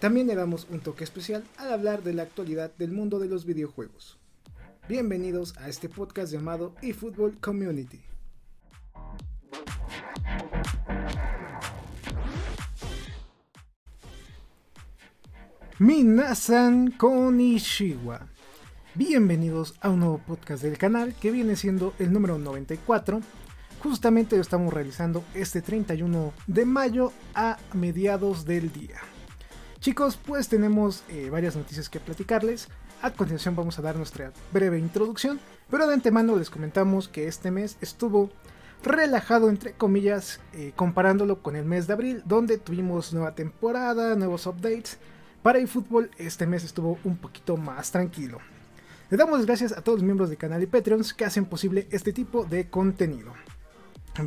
También le damos un toque especial al hablar de la actualidad del mundo de los videojuegos. Bienvenidos a este podcast llamado eFootball Community. Minasan Konishiwa. Bienvenidos a un nuevo podcast del canal que viene siendo el número 94. Justamente lo estamos realizando este 31 de mayo a mediados del día. Chicos, pues tenemos eh, varias noticias que platicarles. A continuación vamos a dar nuestra breve introducción, pero de antemano les comentamos que este mes estuvo relajado entre comillas eh, comparándolo con el mes de abril donde tuvimos nueva temporada, nuevos updates para eFootball este mes estuvo un poquito más tranquilo. Le damos gracias a todos los miembros del canal y Patreons que hacen posible este tipo de contenido.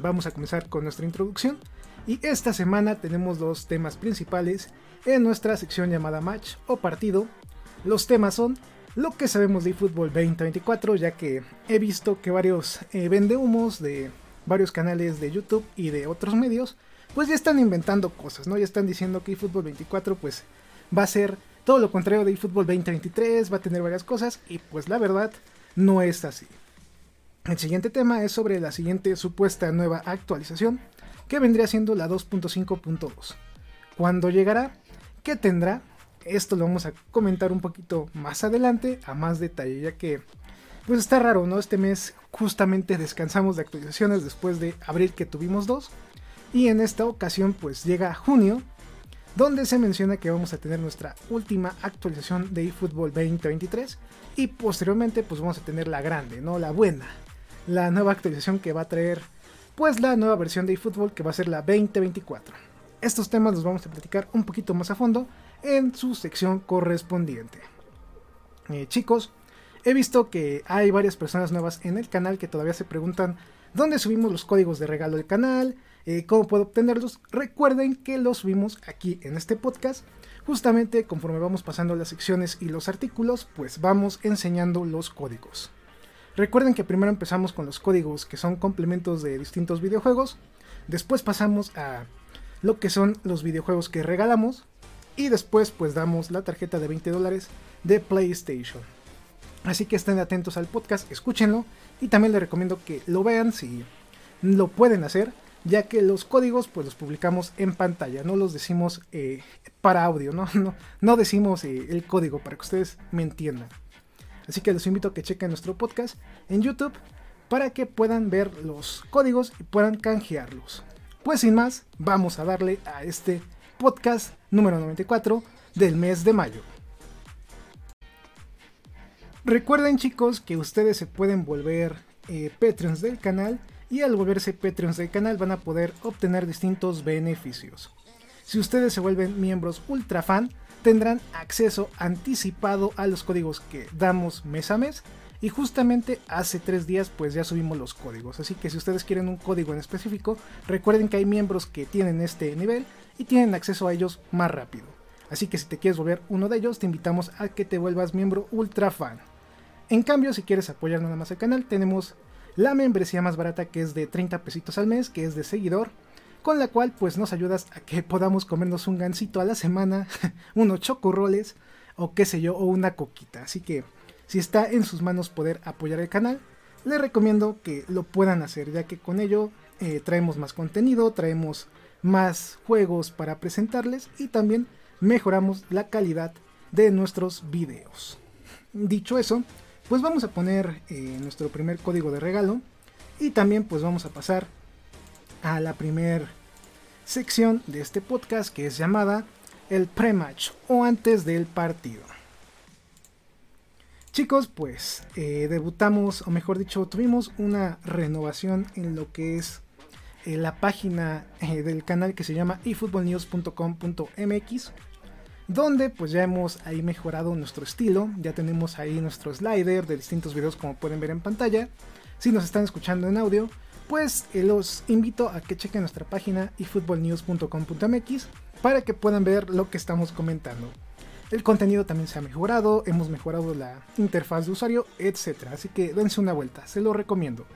Vamos a comenzar con nuestra introducción y esta semana tenemos dos temas principales en nuestra sección llamada Match o Partido. Los temas son lo que sabemos de eFootball 2024 ya que he visto que varios eh, vendehumos de varios canales de YouTube y de otros medios pues ya están inventando cosas, ¿no? Ya están diciendo que eFootball 24 pues va a ser todo lo contrario de eFootball 2023, va a tener varias cosas y pues la verdad no es así. El siguiente tema es sobre la siguiente supuesta nueva actualización que vendría siendo la 2.5.2. ¿Cuándo llegará? ¿Qué tendrá? Esto lo vamos a comentar un poquito más adelante a más detalle ya que pues está raro, ¿no? Este mes justamente descansamos de actualizaciones después de abril que tuvimos dos y en esta ocasión pues llega junio donde se menciona que vamos a tener nuestra última actualización de eFootball 2023 y posteriormente pues vamos a tener la grande, ¿no? La buena, la nueva actualización que va a traer pues la nueva versión de eFootball que va a ser la 2024. Estos temas los vamos a platicar un poquito más a fondo en su sección correspondiente. Eh, chicos, he visto que hay varias personas nuevas en el canal que todavía se preguntan dónde subimos los códigos de regalo del canal, eh, cómo puedo obtenerlos. Recuerden que los subimos aquí en este podcast. Justamente conforme vamos pasando las secciones y los artículos, pues vamos enseñando los códigos. Recuerden que primero empezamos con los códigos que son complementos de distintos videojuegos. Después pasamos a lo que son los videojuegos que regalamos. Y después pues damos la tarjeta de 20 dólares de PlayStation. Así que estén atentos al podcast, escúchenlo. Y también les recomiendo que lo vean si lo pueden hacer ya que los códigos pues los publicamos en pantalla, no los decimos eh, para audio, no, no, no decimos eh, el código para que ustedes me entiendan. Así que los invito a que chequen nuestro podcast en YouTube para que puedan ver los códigos y puedan canjearlos. Pues sin más, vamos a darle a este podcast número 94 del mes de mayo. Recuerden chicos que ustedes se pueden volver eh, Patreons del canal y al volverse Patreons del canal van a poder obtener distintos beneficios. Si ustedes se vuelven miembros ultra fan, tendrán acceso anticipado a los códigos que damos mes a mes. Y justamente hace tres días pues ya subimos los códigos. Así que si ustedes quieren un código en específico, recuerden que hay miembros que tienen este nivel y tienen acceso a ellos más rápido. Así que si te quieres volver uno de ellos, te invitamos a que te vuelvas miembro ultra fan. En cambio, si quieres apoyar nada más el canal, tenemos la membresía más barata que es de 30 pesitos al mes, que es de seguidor, con la cual pues nos ayudas a que podamos comernos un gansito a la semana, unos chocorroles o qué sé yo, o una coquita. Así que si está en sus manos poder apoyar el canal, les recomiendo que lo puedan hacer, ya que con ello eh, traemos más contenido, traemos más juegos para presentarles y también mejoramos la calidad de nuestros videos. Dicho eso, pues vamos a poner eh, nuestro primer código de regalo y también pues vamos a pasar a la primer sección de este podcast que es llamada el pre-match o antes del partido. Chicos, pues eh, debutamos, o mejor dicho, tuvimos una renovación en lo que es eh, la página del canal que se llama efootballnews.com.mx. donde pues ya hemos ahí mejorado nuestro estilo, ya tenemos ahí nuestro slider de distintos videos como pueden ver en pantalla. Si nos están escuchando en audio, pues eh, los invito a que chequen nuestra página efootballnews.com.mx para que puedan ver lo que estamos comentando. El contenido también se ha mejorado, hemos mejorado la interfaz de usuario, etc. Así que dense una vuelta, se lo recomiendo.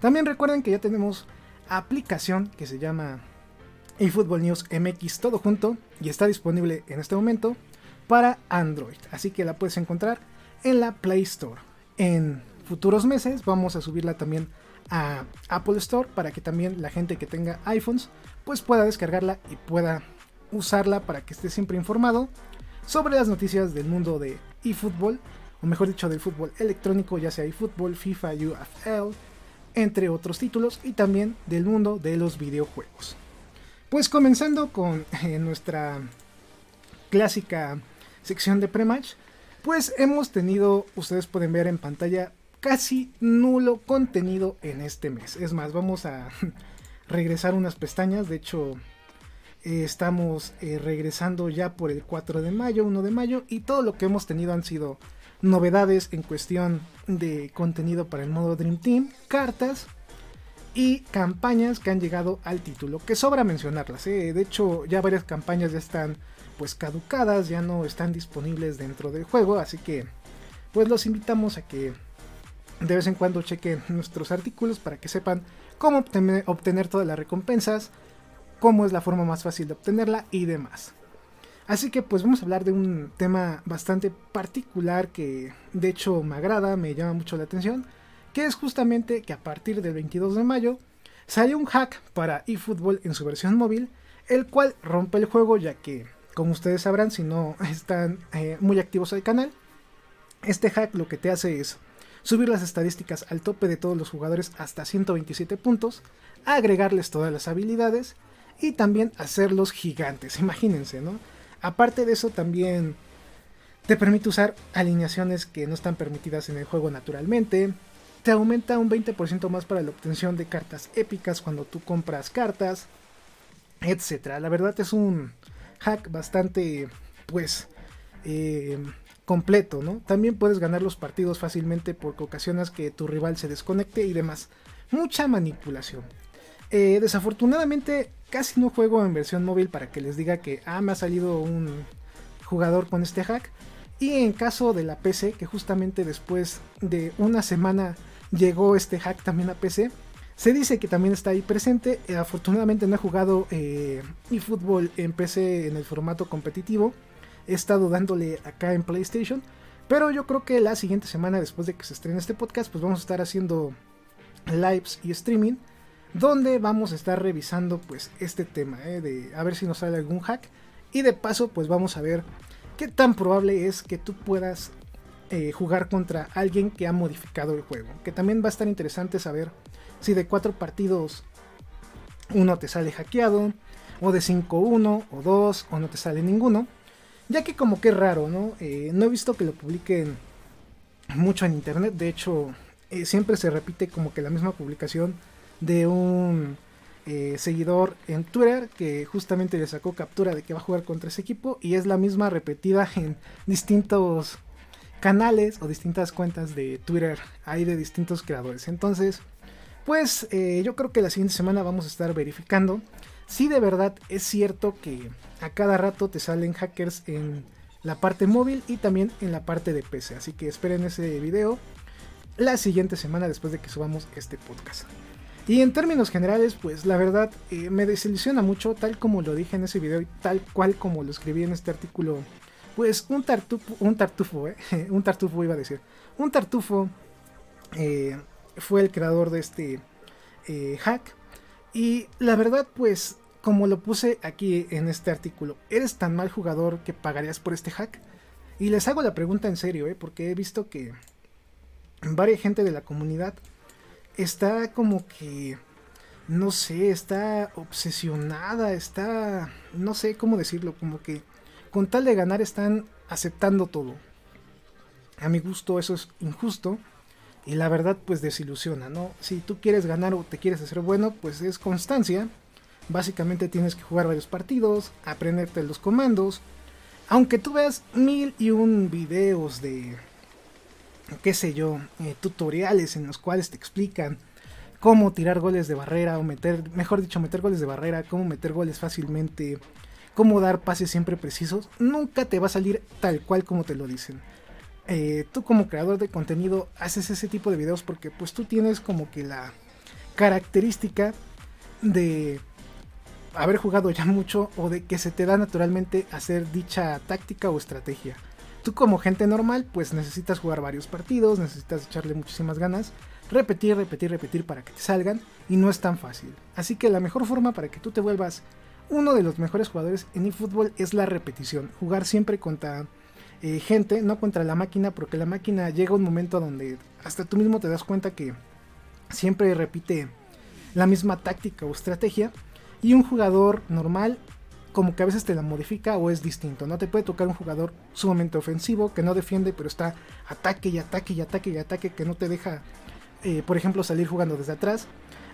También recuerden que ya tenemos aplicación que se llama eFootball News MX todo junto y está disponible en este momento para Android. Así que la puedes encontrar en la Play Store. En futuros meses vamos a subirla también a Apple Store para que también la gente que tenga iPhones pues pueda descargarla y pueda usarla para que esté siempre informado sobre las noticias del mundo de eFootball, o mejor dicho del fútbol electrónico, ya sea eFootball, FIFA, UFL, entre otros títulos, y también del mundo de los videojuegos. Pues comenzando con eh, nuestra clásica sección de pre-match, pues hemos tenido, ustedes pueden ver en pantalla, casi nulo contenido en este mes. Es más, vamos a regresar unas pestañas, de hecho eh, estamos eh, regresando ya por el 4 de mayo, 1 de mayo, y todo lo que hemos tenido han sido novedades en cuestión de contenido para el modo Dream Team, cartas y campañas que han llegado al título, que sobra mencionarlas. ¿eh? De hecho, ya varias campañas ya están pues caducadas, ya no están disponibles dentro del juego, así que pues los invitamos a que de vez en cuando chequen nuestros artículos para que sepan cómo obtener todas las recompensas, cómo es la forma más fácil de obtenerla y demás. Así que pues vamos a hablar de un tema bastante particular que de hecho me agrada, me llama mucho la atención, que es justamente que a partir del 22 de mayo salió un hack para eFootball en su versión móvil, el cual rompe el juego ya que, como ustedes sabrán si no están eh, muy activos al canal, este hack lo que te hace es subir las estadísticas al tope de todos los jugadores hasta 127 puntos, agregarles todas las habilidades y también hacerlos gigantes. Imagínense, ¿no? Aparte de eso, también te permite usar alineaciones que no están permitidas en el juego naturalmente. Te aumenta un 20% más para la obtención de cartas épicas cuando tú compras cartas, etc. La verdad es un hack bastante, pues, eh, completo, ¿no? También puedes ganar los partidos fácilmente porque ocasionas que tu rival se desconecte y demás. Mucha manipulación. Eh, desafortunadamente casi no juego en versión móvil para que les diga que ah, me ha salido un jugador con este hack. Y en caso de la PC, que justamente después de una semana llegó este hack también a PC, se dice que también está ahí presente. Eh, afortunadamente no he jugado eh, eFootball en PC en el formato competitivo. He estado dándole acá en PlayStation. Pero yo creo que la siguiente semana, después de que se estrene este podcast, pues vamos a estar haciendo lives y streaming donde vamos a estar revisando pues este tema, ¿eh? de a ver si nos sale algún hack y de paso pues vamos a ver qué tan probable es que tú puedas eh, jugar contra alguien que ha modificado el juego, que también va a estar interesante saber si de cuatro partidos uno te sale hackeado, o de 5-1, o 2, o no te sale ninguno, ya que como que raro, ¿no? Eh, no he visto que lo publiquen mucho en internet, de hecho siempre se repite como que la misma publicación de un eh, seguidor en Twitter que justamente le sacó captura de que va a jugar contra ese equipo y es la misma repetida en distintos canales o distintas cuentas de Twitter hay de distintos creadores. Entonces, pues eh, yo creo que la siguiente semana vamos a estar verificando si de verdad es cierto que a cada rato te salen hackers en la parte móvil y también en la parte de PC. Así que esperen ese video la siguiente semana después de que subamos este podcast. Y en términos generales, pues la verdad eh, me desilusiona mucho, tal como lo dije en ese video y tal cual como lo escribí en este artículo. Pues un tartufo, un tartufo, eh, un tartufo iba a decir. Un tartufo eh, fue el creador de este hack. Y la verdad, pues como lo puse aquí en este artículo, ¿eres tan mal jugador que pagarías por este hack? Y les hago la pregunta en serio, porque he visto que varias gente de la comunidad está como que, no sé, está obsesionada, está, no sé cómo decirlo, como que con tal de ganar están aceptando todo. A mi gusto eso es injusto y la verdad pues desilusiona, ¿no? Si tú quieres ganar o te quieres hacer bueno, pues es constancia. Básicamente tienes que jugar varios partidos, aprenderte los comandos aunque tú veas mil y un videos de, qué sé yo, eh, tutoriales en los cuales te explican cómo tirar goles de barrera o meter, mejor dicho, meter goles de barrera, cómo meter goles fácilmente, cómo dar pases siempre precisos, nunca te va a salir tal cual como te lo dicen. Eh, tú como creador de contenido haces ese tipo de videos porque pues tú tienes como que la característica de haber jugado ya mucho o de que se te da naturalmente hacer dicha táctica o estrategia. Tú como gente normal pues necesitas jugar varios partidos, necesitas echarle muchísimas ganas, repetir, repetir, repetir para que te salgan y no es tan fácil. Así que la mejor forma para que tú te vuelvas uno de los mejores jugadores en eFootball es la repetición, jugar siempre contra eh, gente, no contra la máquina, porque la máquina llega un momento donde hasta tú mismo te das cuenta que siempre repite la misma táctica o estrategia y un jugador normal como que a veces te la modifica o es distinto. No te puede tocar un jugador sumamente ofensivo que no defiende, pero está ataque y ataque y ataque y ataque que no te deja, eh, por ejemplo, salir jugando desde atrás.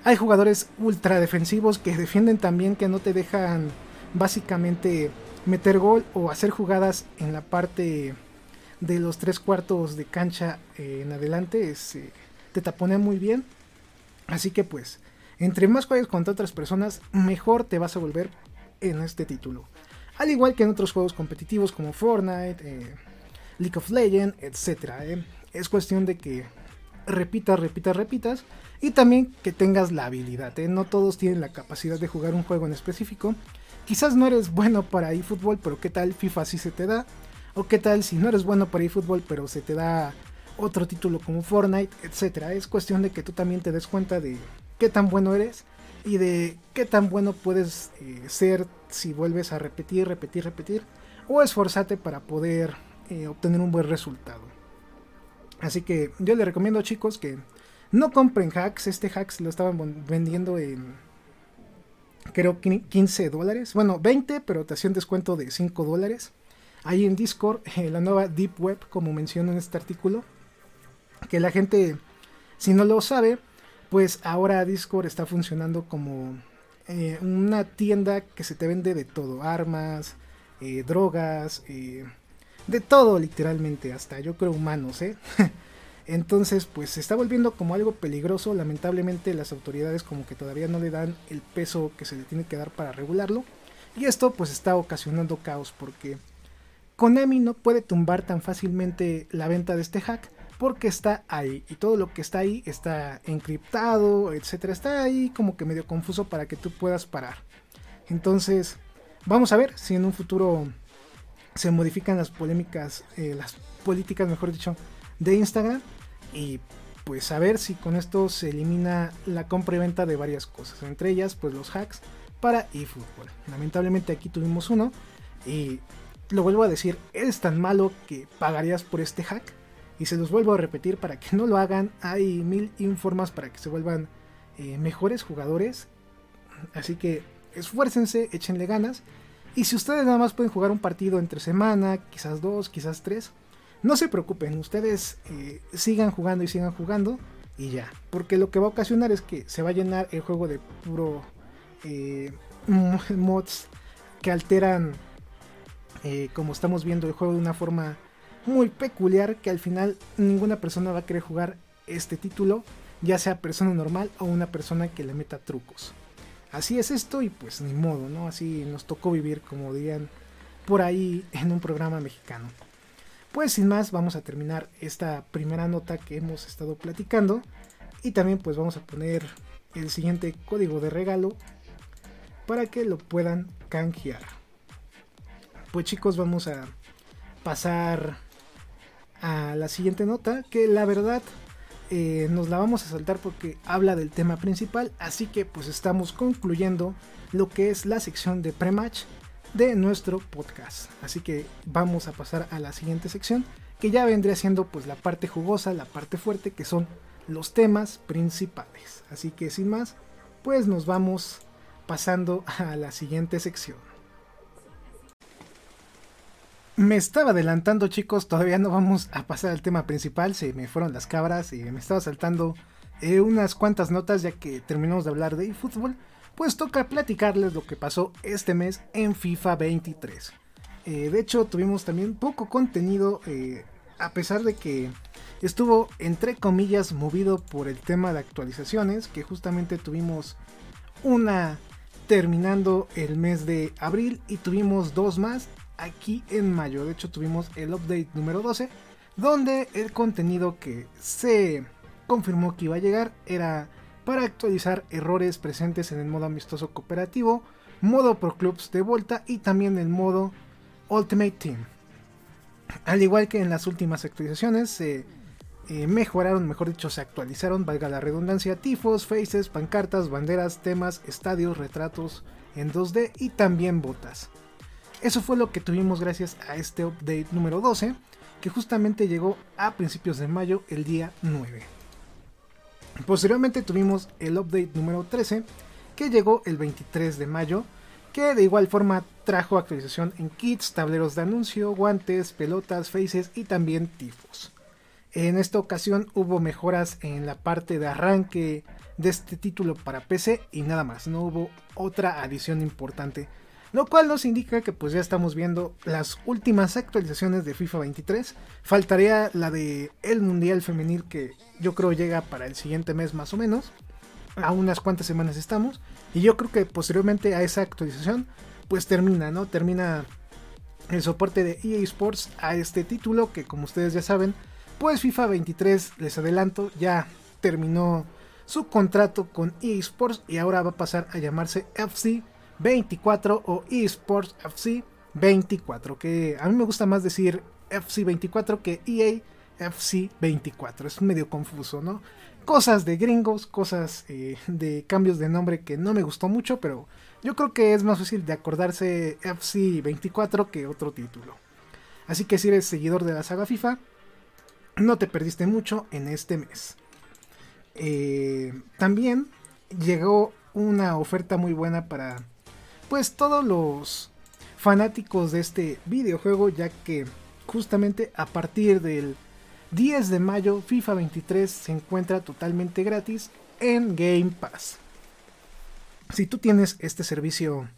Hay jugadores ultra defensivos que defienden también que no te dejan básicamente meter gol o hacer jugadas en la parte de los tres cuartos de cancha eh, en adelante. Eh, te taponean muy bien. Así que pues entre más juegues contra otras personas, mejor te vas a volver en este título. Al igual que en otros juegos competitivos como Fortnite, eh, League of Legends, etc. Eh. Es cuestión de que repitas, repitas, repitas. Y también que tengas la habilidad. Eh. No todos tienen la capacidad de jugar un juego en específico. Quizás no eres bueno para eFootball, pero qué tal FIFA sí se te da. O qué tal si no eres bueno para eFootball, pero se te da otro título como Fortnite, etc. Es cuestión de que tú también te des cuenta de qué tan bueno eres y de qué tan bueno puedes eh, ser si vuelves a repetir, repetir, repetir o esforzarte para poder eh, obtener un buen resultado. Así que yo les recomiendo chicos que no compren hacks. Este hacks lo estaban vendiendo en creo 15 dólares. Bueno, 20, pero te hacían descuento de 5 dólares. Ahí en Discord, eh, la nueva Deep Web, como menciono en este artículo. Que la gente, si no lo sabe, pues ahora Discord está funcionando como eh, una tienda que se te vende de todo, armas, eh, drogas, eh, de todo literalmente, hasta yo creo humanos. Entonces, pues se está volviendo como algo peligroso. Lamentablemente las autoridades como que todavía no le dan el peso que se le tiene que dar para regularlo. Y esto pues está ocasionando caos porque Konami no puede tumbar tan fácilmente la venta de este hack porque está ahí y todo lo que está ahí está encriptado, etcétera, está ahí como que medio confuso para que tú puedas parar. Entonces, vamos a ver si en un futuro se modifican las polémicas, eh, las políticas, mejor dicho, de Instagram y pues a ver si con esto se elimina la compra y venta de varias cosas, entre ellas pues los hacks para eFootball. Lamentablemente aquí tuvimos uno y lo vuelvo a decir, es tan malo que pagarías por este hack y se los vuelvo a repetir para que no lo hagan. Hay mil informas para que se vuelvan eh, mejores jugadores. Así que esfuércense, échenle ganas. Y si ustedes nada más pueden jugar un partido entre semana, quizás dos, quizás tres, no se preocupen, ustedes eh, sigan jugando y sigan jugando y ya. Porque lo que va a ocasionar es que se va a llenar el juego de puro eh, mods que alteran, como estamos viendo, el juego de una forma muy peculiar que al final ninguna persona va a querer jugar este título, ya sea persona normal o una persona que le meta trucos. Así es esto y pues ni modo, ¿no? Así nos tocó vivir, como dirían por ahí en un programa mexicano. Pues sin más, vamos a terminar esta primera nota que hemos estado platicando y también pues vamos a poner el siguiente código de regalo para que lo puedan canjear. Pues chicos, vamos a pasar a la siguiente nota, que la verdad eh, nos la vamos a saltar porque habla del tema principal, así que pues estamos concluyendo lo que es la sección de pre-match de nuestro podcast. Así que vamos a pasar a la siguiente sección, que ya vendría siendo pues la parte jugosa, la parte fuerte, que son los temas principales. Así que sin más, pues nos vamos pasando a la siguiente sección. Me estaba adelantando chicos, todavía no vamos a pasar al tema principal, se me fueron las cabras y me estaba saltando eh, unas cuantas notas ya que terminamos de hablar de eFootball, pues toca platicarles lo que pasó este mes en FIFA 23. Eh, de hecho, tuvimos también poco contenido, eh, a pesar de que estuvo, entre comillas, movido por el tema de actualizaciones, que justamente tuvimos una terminando el mes de abril y tuvimos dos más aquí en mayo. De hecho, tuvimos el update número 12, donde el contenido que se confirmó que iba a llegar era para actualizar errores presentes en el modo amistoso cooperativo, modo Pro Clubs de vuelta y también el modo Ultimate Team. Al igual que en las últimas actualizaciones, se eh, mejoraron, mejor dicho, se actualizaron, valga la redundancia, tifos, faces, pancartas, banderas, temas, estadios, retratos en 2D y también botas. Eso fue lo que tuvimos gracias a este update número 12, que justamente llegó a principios de mayo, el día 9. Posteriormente tuvimos el update número 13, que llegó el 23 de mayo, que de igual forma trajo actualización en kits, tableros de anuncio, guantes, pelotas, faces y también tifos. En esta ocasión hubo mejoras en la parte de arranque de este título para PC y nada más, no hubo otra adición importante. Lo cual nos indica que pues ya estamos viendo las últimas actualizaciones de FIFA 23. Faltaría la de el Mundial Femenil que yo creo llega para el siguiente mes más o menos. A unas cuantas semanas estamos. Y yo creo que posteriormente a esa actualización pues termina, ¿no? Termina el soporte de EA Sports a este título que como ustedes ya saben, pues FIFA 23 les adelanto ya terminó su contrato con EA Sports y ahora va a pasar a llamarse FC 24 o eSports FC 24, que a mí me gusta más decir FC 24 que EA FC 24, es medio confuso, ¿no? Cosas de gringos, cosas eh, de cambios de nombre que no me gustó mucho, pero yo creo que es más fácil de acordarse FC 24 que otro título. Así que si eres seguidor de la saga FIFA, no te perdiste mucho en este mes. Eh, también llegó una oferta muy buena para pues todos los fanáticos de este videojuego, ya que justamente a partir del 10 de mayo FIFA 23 se encuentra totalmente gratis en Game Pass. Si tú tienes este servicio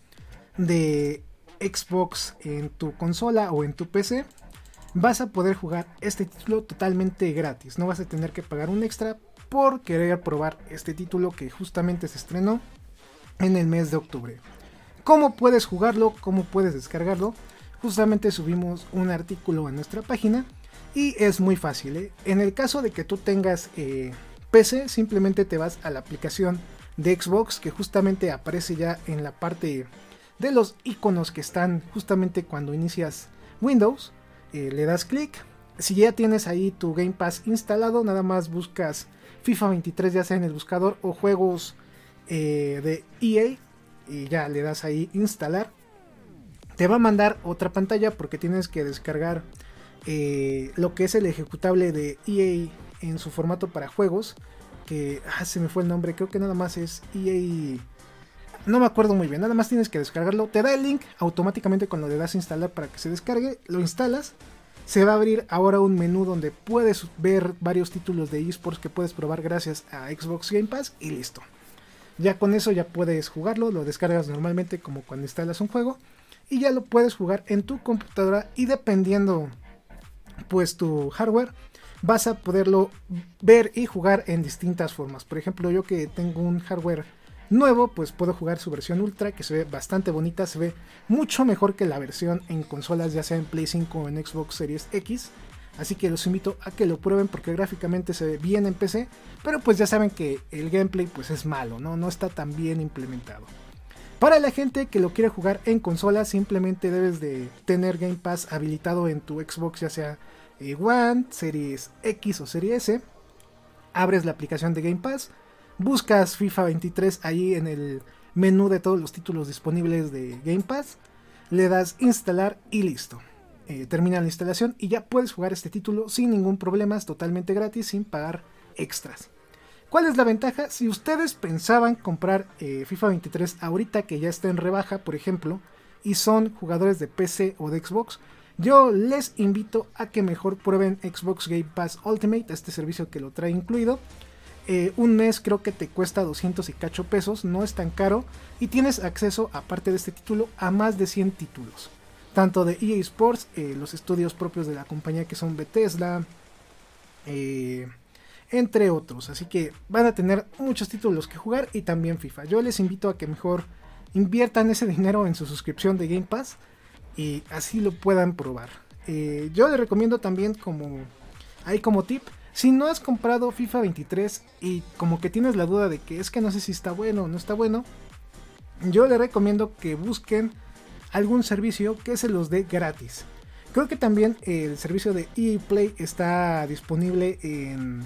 de Xbox en tu consola o en tu PC, vas a poder jugar este título totalmente gratis. No vas a tener que pagar un extra por querer probar este título que justamente se estrenó en el mes de octubre cómo puedes jugarlo, cómo puedes descargarlo. Justamente subimos un artículo en nuestra página y es muy fácil. ¿eh? En el caso de que tú tengas eh, PC, simplemente te vas a la aplicación de Xbox que justamente aparece ya en la parte de los iconos que están justamente cuando inicias Windows. Eh, le das clic. Si ya tienes ahí tu Game Pass instalado, nada más buscas FIFA 23 ya sea en el buscador o juegos de EA y ya le das ahí instalar. Te va a mandar otra pantalla porque tienes que descargar eh, lo que es el ejecutable de EA en su formato para juegos. Que ah, se me fue el nombre, creo que nada más es EA. No me acuerdo muy bien, nada más tienes que descargarlo. Te da el link automáticamente cuando le das instalar para que se descargue. Lo instalas. Se va a abrir ahora un menú donde puedes ver varios títulos de esports que puedes probar gracias a Xbox Game Pass y listo. Ya con eso ya puedes jugarlo, lo descargas normalmente como cuando instalas un juego y ya lo puedes jugar en tu computadora y dependiendo pues tu hardware vas a poderlo ver y jugar en distintas formas. Por ejemplo, yo que tengo un hardware nuevo, pues puedo jugar su versión ultra que se ve bastante bonita, se ve mucho mejor que la versión en consolas ya sea en Play 5 o en Xbox Series X. Así que los invito a que lo prueben porque gráficamente se ve bien en PC, pero pues ya saben que el gameplay pues es malo, ¿no? No está tan bien implementado. Para la gente que lo quiere jugar en consola, simplemente debes de tener Game Pass habilitado en tu Xbox, ya sea eh, One, Series X o Series S. Abres la aplicación de Game Pass, buscas FIFA 23 ahí en el menú de todos los títulos disponibles de Game Pass, le das instalar y listo. Eh, termina la instalación y ya puedes jugar este título sin ningún problema, es totalmente gratis, sin pagar extras. ¿Cuál es la ventaja? Si ustedes pensaban comprar eh, FIFA 23 ahorita que ya está en rebaja, por ejemplo, y son jugadores de PC o de Xbox, yo les invito a que mejor prueben Xbox Game Pass Ultimate, este servicio que lo trae incluido. Eh, un mes creo que te cuesta 200 y cacho pesos, no es tan caro y tienes acceso, aparte de este título, a más de 100 títulos. Tanto de EA Sports, eh, los estudios propios de la compañía que son Bethesda, eh, entre otros. Así que van a tener muchos títulos que jugar y también FIFA. Yo les invito a que mejor inviertan ese dinero en su suscripción de Game Pass y así lo puedan probar. Eh, yo les recomiendo también como ahí como tip, si no has comprado FIFA 23 y como que tienes la duda de que es que no sé si está bueno o no está bueno, yo les recomiendo que busquen algún servicio que se los dé gratis. Creo que también el servicio de EA Play está disponible en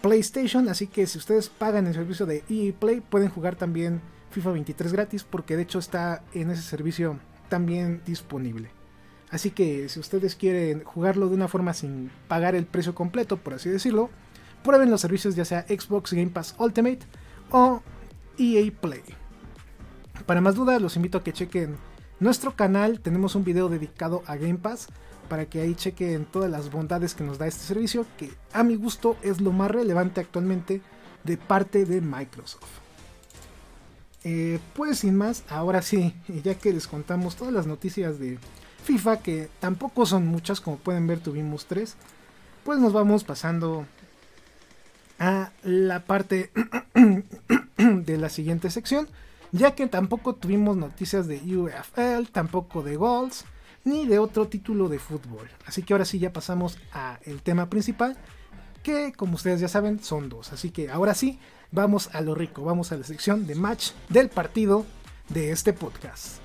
PlayStation, así que si ustedes pagan el servicio de EA Play pueden jugar también FIFA 23 gratis porque de hecho está en ese servicio también disponible. Así que si ustedes quieren jugarlo de una forma sin pagar el precio completo, por así decirlo, prueben los servicios ya sea Xbox Game Pass Ultimate o EA Play. Para más dudas los invito a que chequen nuestro canal, tenemos un video dedicado a Game Pass para que ahí chequen todas las bondades que nos da este servicio, que a mi gusto es lo más relevante actualmente de parte de Microsoft. Eh, pues sin más, ahora sí, ya que les contamos todas las noticias de FIFA, que tampoco son muchas, como pueden ver tuvimos tres, pues nos vamos pasando a la parte de la siguiente sección, ya que tampoco tuvimos noticias de UFL, tampoco de Goals, ni de otro título de fútbol. Así que ahora sí ya pasamos al tema principal, que como ustedes ya saben son dos. Así que ahora sí, vamos a lo rico, vamos a la sección de match del partido de este podcast.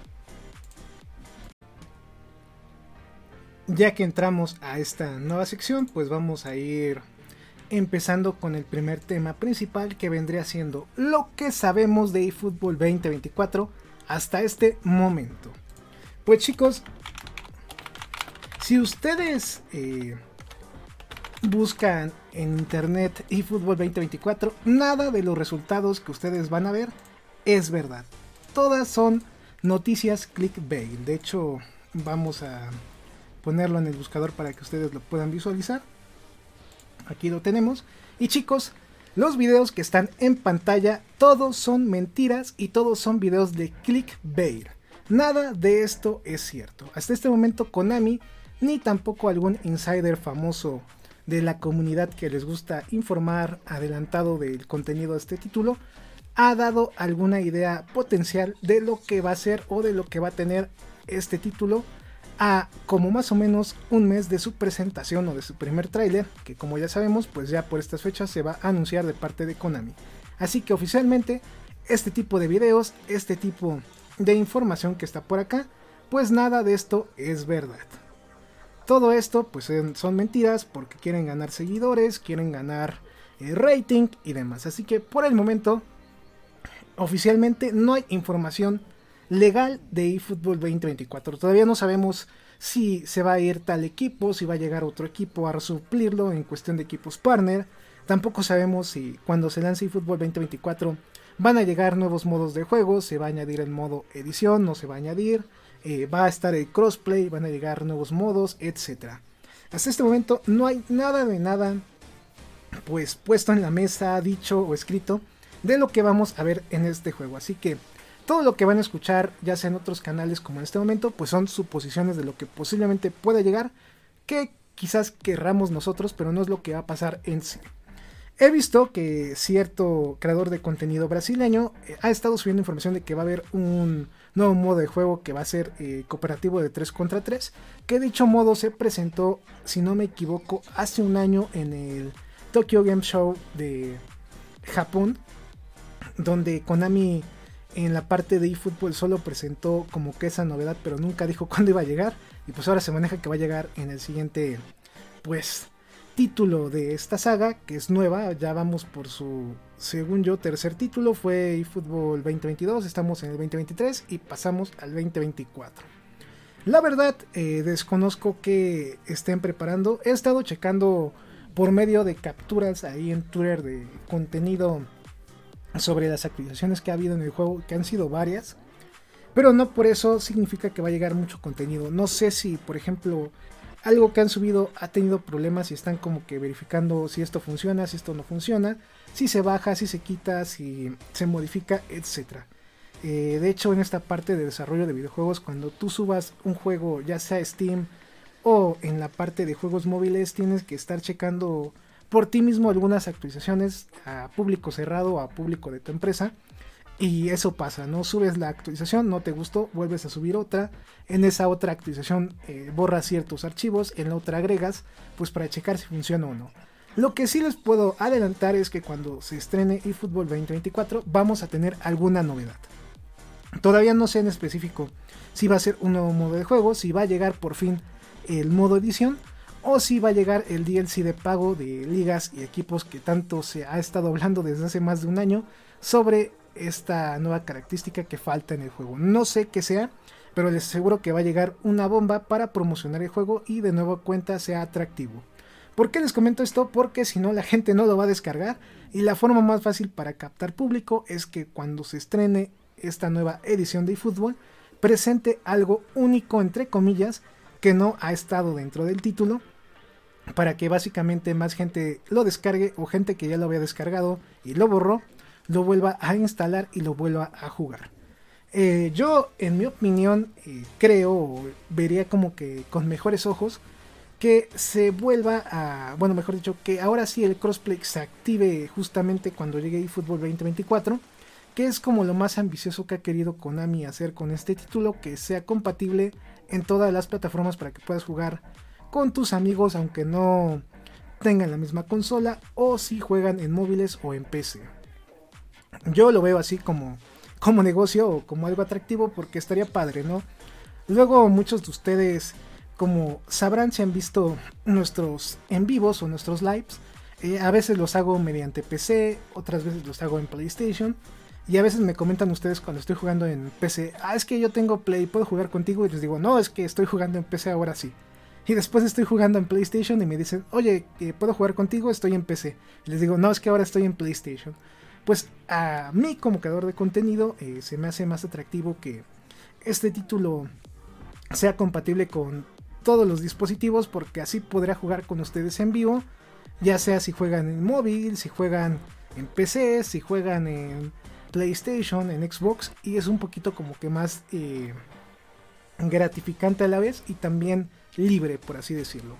Ya que entramos a esta nueva sección, pues vamos a ir empezando con el primer tema principal que vendría siendo lo que sabemos de eFootball 2024 hasta este momento. Pues chicos, si ustedes eh, buscan en internet eFootball 2024, nada de los resultados que ustedes van a ver es verdad. Todas son noticias clickbait. De hecho, vamos a ponerlo en el buscador para que ustedes lo puedan visualizar. Aquí lo tenemos. Y chicos, los videos que están en pantalla, todos son mentiras y todos son videos de clickbait. Nada de esto es cierto. Hasta este momento Konami ni tampoco algún insider famoso de la comunidad que les gusta informar adelantado del contenido de este título ha dado alguna idea potencial de lo que va a ser o de lo que va a tener este título a como más o menos un mes de su presentación o de su primer tráiler, que como ya sabemos, pues ya por estas fechas se va a anunciar de parte de Konami. Así que oficialmente este tipo de videos, este tipo de información que está por acá, pues nada de esto es verdad. Todo esto pues son mentiras porque quieren ganar seguidores, quieren ganar eh, rating y demás. Así que por el momento oficialmente no hay información legal de eFootball 2024. Todavía no sabemos si se va a ir tal equipo, si va a llegar otro equipo a suplirlo en cuestión de equipos partner. Tampoco sabemos si cuando se lance eFootball 2024 van a llegar nuevos modos de juego, se va a añadir el modo edición, no se va a añadir. Eh, va a estar el crossplay, van a llegar nuevos modos, etc. Hasta este momento no hay nada de nada pues puesto en la mesa, dicho o escrito de lo que vamos a ver en este juego. Así que todo lo que van a escuchar, ya sea en otros canales como en este momento, pues son suposiciones de lo que posiblemente pueda llegar, que quizás querramos nosotros, pero no es lo que va a pasar en sí. He visto que cierto creador de contenido brasileño eh, ha estado subiendo información de que va a haber un nuevo modo de juego que va a ser eh, cooperativo de 3 contra 3, que dicho modo se presentó, si no me equivoco, hace un año en el Tokyo Game Show de Japón, donde Konami en la parte de eFootball solo presentó como que esa novedad, pero nunca dijo cuándo iba a llegar, y pues ahora se maneja que va a llegar en el siguiente, pues título de esta saga, que es nueva, ya vamos por su, según yo, tercer título, fue eFootball 2022, estamos en el 2023 y pasamos al 2024. La verdad, eh, desconozco que estén preparando, he estado checando por medio de capturas ahí en Twitter de contenido sobre las actualizaciones que ha habido en el juego, que han sido varias. Pero no por eso significa que va a llegar mucho contenido. No sé si, por ejemplo, algo que han subido ha tenido problemas y están como que verificando si esto funciona, si esto no funciona, si se baja, si se quita, si se modifica, etc. Eh, de hecho, en esta parte de desarrollo de videojuegos, cuando tú subas un juego, ya sea Steam o en la parte de juegos móviles, tienes que estar checando por ti mismo algunas actualizaciones a público cerrado a público de tu empresa. Y eso pasa, ¿no? Subes la actualización, no te gustó, vuelves a subir otra. En esa otra actualización eh, borras ciertos archivos, en la otra agregas, pues para checar si funciona o no. Lo que sí les puedo adelantar es que cuando se estrene eFootball 2024 vamos a tener alguna novedad. Todavía no sé en específico si va a ser un nuevo modo de juego, si va a llegar por fin el modo edición o si va a llegar el DLC de pago de ligas y equipos que tanto se ha estado hablando desde hace más de un año sobre esta nueva característica que falta en el juego. No sé qué sea, pero les aseguro que va a llegar una bomba para promocionar el juego y de nuevo cuenta sea atractivo. ¿Por qué les comento esto? Porque si no la gente no lo va a descargar y la forma más fácil para captar público es que cuando se estrene esta nueva edición de eFootball presente algo único entre comillas que no ha estado dentro del título para que básicamente más gente lo descargue o gente que ya lo había descargado y lo borró lo vuelva a instalar y lo vuelva a jugar. Eh, yo, en mi opinión, eh, creo, vería como que con mejores ojos que se vuelva a, bueno, mejor dicho, que ahora sí el crossplay se active justamente cuando llegue eFootball 2024, que es como lo más ambicioso que ha querido Konami hacer con este título, que sea compatible en todas las plataformas para que puedas jugar con tus amigos, aunque no tengan la misma consola, o si juegan en móviles o en PC. Yo lo veo así como, como negocio o como algo atractivo porque estaría padre, ¿no? Luego muchos de ustedes, como sabrán si han visto nuestros en vivos o nuestros lives, eh, a veces los hago mediante PC, otras veces los hago en PlayStation. Y a veces me comentan ustedes cuando estoy jugando en PC, ah, es que yo tengo Play, puedo jugar contigo. Y les digo, no, es que estoy jugando en PC ahora sí. Y después estoy jugando en PlayStation y me dicen, oye, ¿puedo jugar contigo? Estoy en PC. Y les digo, no, es que ahora estoy en PlayStation pues a mí como creador de contenido eh, se me hace más atractivo que este título sea compatible con todos los dispositivos porque así podrá jugar con ustedes en vivo, ya sea si juegan en móvil, si juegan en PC, si juegan en PlayStation, en Xbox y es un poquito como que más eh, gratificante a la vez y también libre por así decirlo.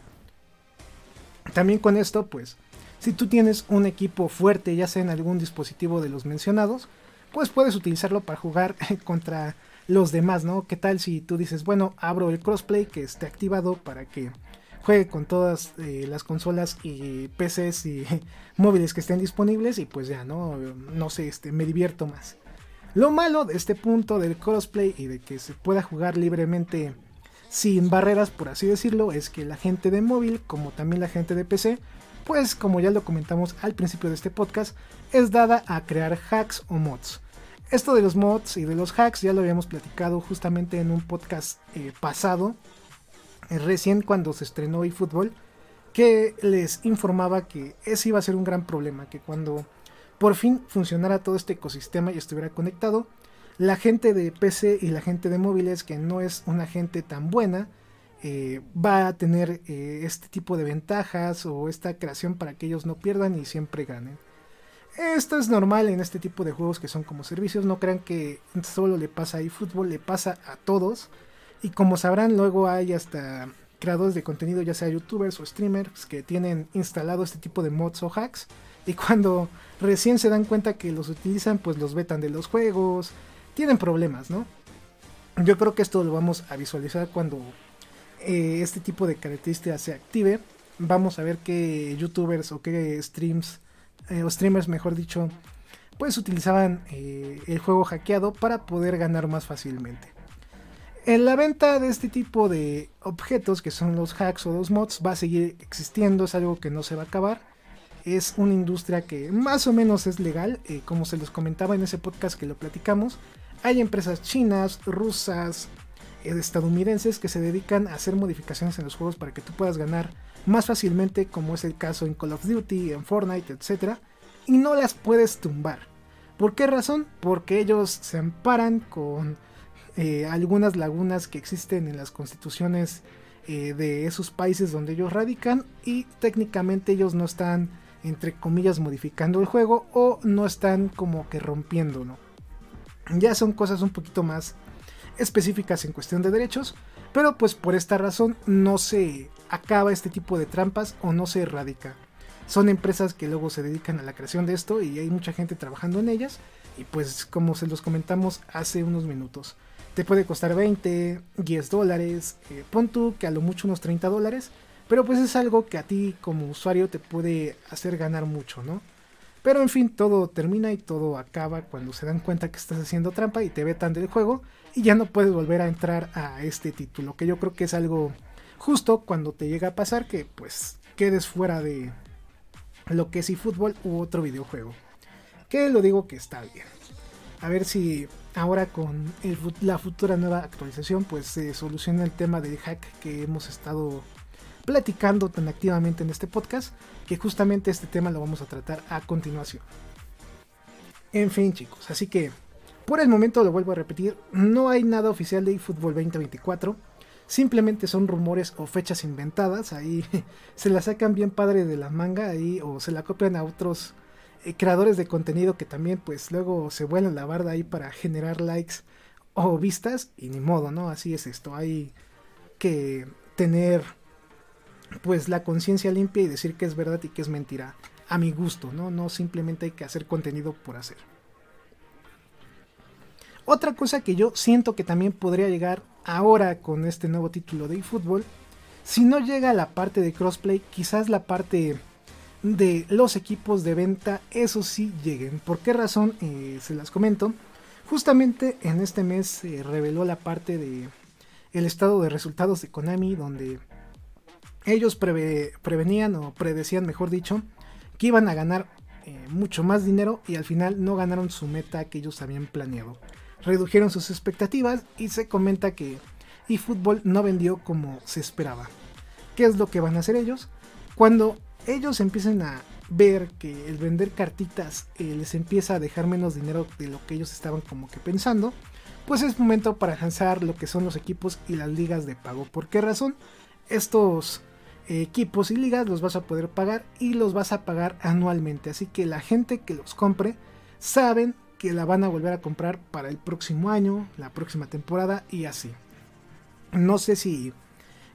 También con esto pues si tú tienes un equipo fuerte, ya sea en algún dispositivo de los mencionados, pues puedes utilizarlo para jugar contra los demás, ¿no? ¿Qué tal si tú dices, bueno, abro el crossplay que esté activado para que juegue con todas eh, las consolas y PCs y móviles que estén disponibles y pues ya, ¿no? No sé, este, me divierto más. Lo malo de este punto del crossplay y de que se pueda jugar libremente sin barreras, por así decirlo, es que la gente de móvil, como también la gente de PC, pues como ya lo comentamos al principio de este podcast, es dada a crear hacks o mods. Esto de los mods y de los hacks ya lo habíamos platicado justamente en un podcast eh, pasado, recién cuando se estrenó eFootball, que les informaba que ese iba a ser un gran problema, que cuando por fin funcionara todo este ecosistema y estuviera conectado, la gente de PC y la gente de móviles, que no es una gente tan buena, eh, va a tener eh, este tipo de ventajas o esta creación para que ellos no pierdan y siempre ganen. Esto es normal en este tipo de juegos que son como servicios. No crean que solo le pasa a eFootball, le pasa a todos. Y como sabrán, luego hay hasta creadores de contenido, ya sea youtubers o streamers, que tienen instalado este tipo de mods o hacks. Y cuando recién se dan cuenta que los utilizan, pues los vetan de los juegos. Tienen problemas, ¿no? Yo creo que esto lo vamos a visualizar cuando eh, este tipo de características se active, vamos a ver qué youtubers o qué streams, eh, o streamers mejor dicho, pues utilizaban eh, el juego hackeado para poder ganar más fácilmente. En la venta de este tipo de objetos, que son los hacks o los mods, va a seguir existiendo, es algo que no se va a acabar. Es una industria que más o menos es legal, como se los comentaba en ese podcast que lo platicamos. Hay empresas chinas, rusas, estadounidenses que se dedican a hacer modificaciones en los juegos para que tú puedas ganar más fácilmente, como es el caso en Call of Duty, en Fortnite, etc. Y no las puedes tumbar. ¿Por qué razón? Porque ellos se amparan con eh, algunas lagunas que existen en las constituciones eh, de esos países donde ellos radican y técnicamente ellos no están, entre comillas, modificando el juego o no están como que rompiéndolo. Ya son cosas un poquito más específicas en cuestión de derechos, pero pues por esta razón no se acaba este tipo de trampas o no se erradica. Son empresas que luego se dedican a la creación de esto y hay mucha gente trabajando en ellas y pues como se los comentamos hace unos minutos. Te puede costar 20, 10 dólares, eh, pon tú que a lo mucho unos 30 dólares, pero pues es algo que a ti como usuario te puede hacer ganar mucho, ¿no? Pero en fin, todo termina y todo acaba cuando se dan cuenta que estás haciendo trampa y te vetan del juego y ya no puedes volver a entrar a este título, que yo creo que es algo justo cuando te llega a pasar que pues quedes fuera de lo que es eFootball u otro videojuego. Que lo digo que está bien. A ver si ahora con la futura nueva actualización pues se soluciona el tema del hack que hemos estado platicando tan activamente en este podcast, que justamente este tema lo vamos a tratar a continuación. En fin chicos, así que por el momento lo vuelvo a repetir, no hay nada oficial de eFootball 2024, simplemente son rumores o fechas inventadas, ahí se la sacan bien padre de la manga ahí o se la copian a otros creadores de contenido que también pues luego se vuelan la barda ahí para generar likes o vistas y ni modo, ¿no? Así es esto, hay que tener pues la conciencia limpia y decir que es verdad y que es mentira a mi gusto, ¿no? No simplemente hay que hacer contenido por hacer. Otra cosa que yo siento que también podría llegar ahora con este nuevo título de eFootball, si no llega a la parte de crossplay, quizás la parte de los equipos de venta, eso sí lleguen. ¿Por qué razón? Eh, se las comento. Justamente en este mes se reveló la parte de el estado de resultados de Konami, donde ellos prevenían o predecían, mejor dicho, que iban a ganar eh, mucho más dinero y al final no ganaron su meta que ellos habían planeado. Redujeron sus expectativas y se comenta que eFootball no vendió como se esperaba. ¿Qué es lo que van a hacer ellos? Cuando ellos empiecen a ver que el vender cartitas eh, les empieza a dejar menos dinero de lo que ellos estaban como que pensando, pues es momento para lanzar lo que son los equipos y las ligas de pago. ¿Por qué razón? Estos equipos y ligas los vas a poder pagar y los vas a pagar anualmente. Así que la gente que los compre saben que la van a volver a comprar para el próximo año, la próxima temporada y así. No sé si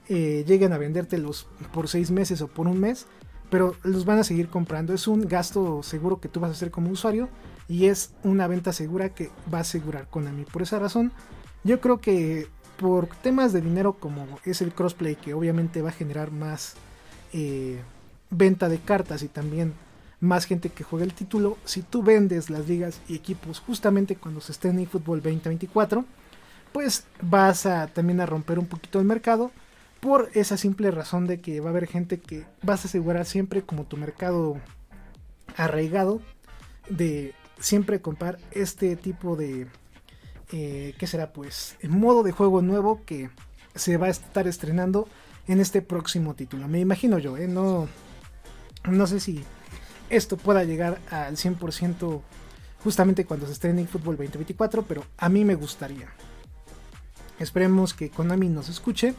eh, lleguen a vendértelos por seis meses o por un mes, pero los van a seguir comprando. Es un gasto seguro que tú vas a hacer como usuario y es una venta segura que va a asegurar Konami. Por esa razón, yo creo que por temas de dinero como es el crossplay que obviamente va a generar más eh, venta de cartas y también más gente que juega el título, si tú vendes las ligas y equipos justamente cuando se esté en eFootball 2024, pues vas a también a romper un poquito el mercado por esa simple razón de que va a haber gente que vas a asegurar siempre como tu mercado arraigado de siempre comprar este tipo de eh, ¿qué será? Pues modo de juego nuevo que se va a estar estrenando en este próximo título. Me imagino yo, ¿eh? No, no sé si esto pueda llegar al 100% justamente cuando se estrene en Fútbol 2024, pero a mí me gustaría. Esperemos que Konami nos escuche.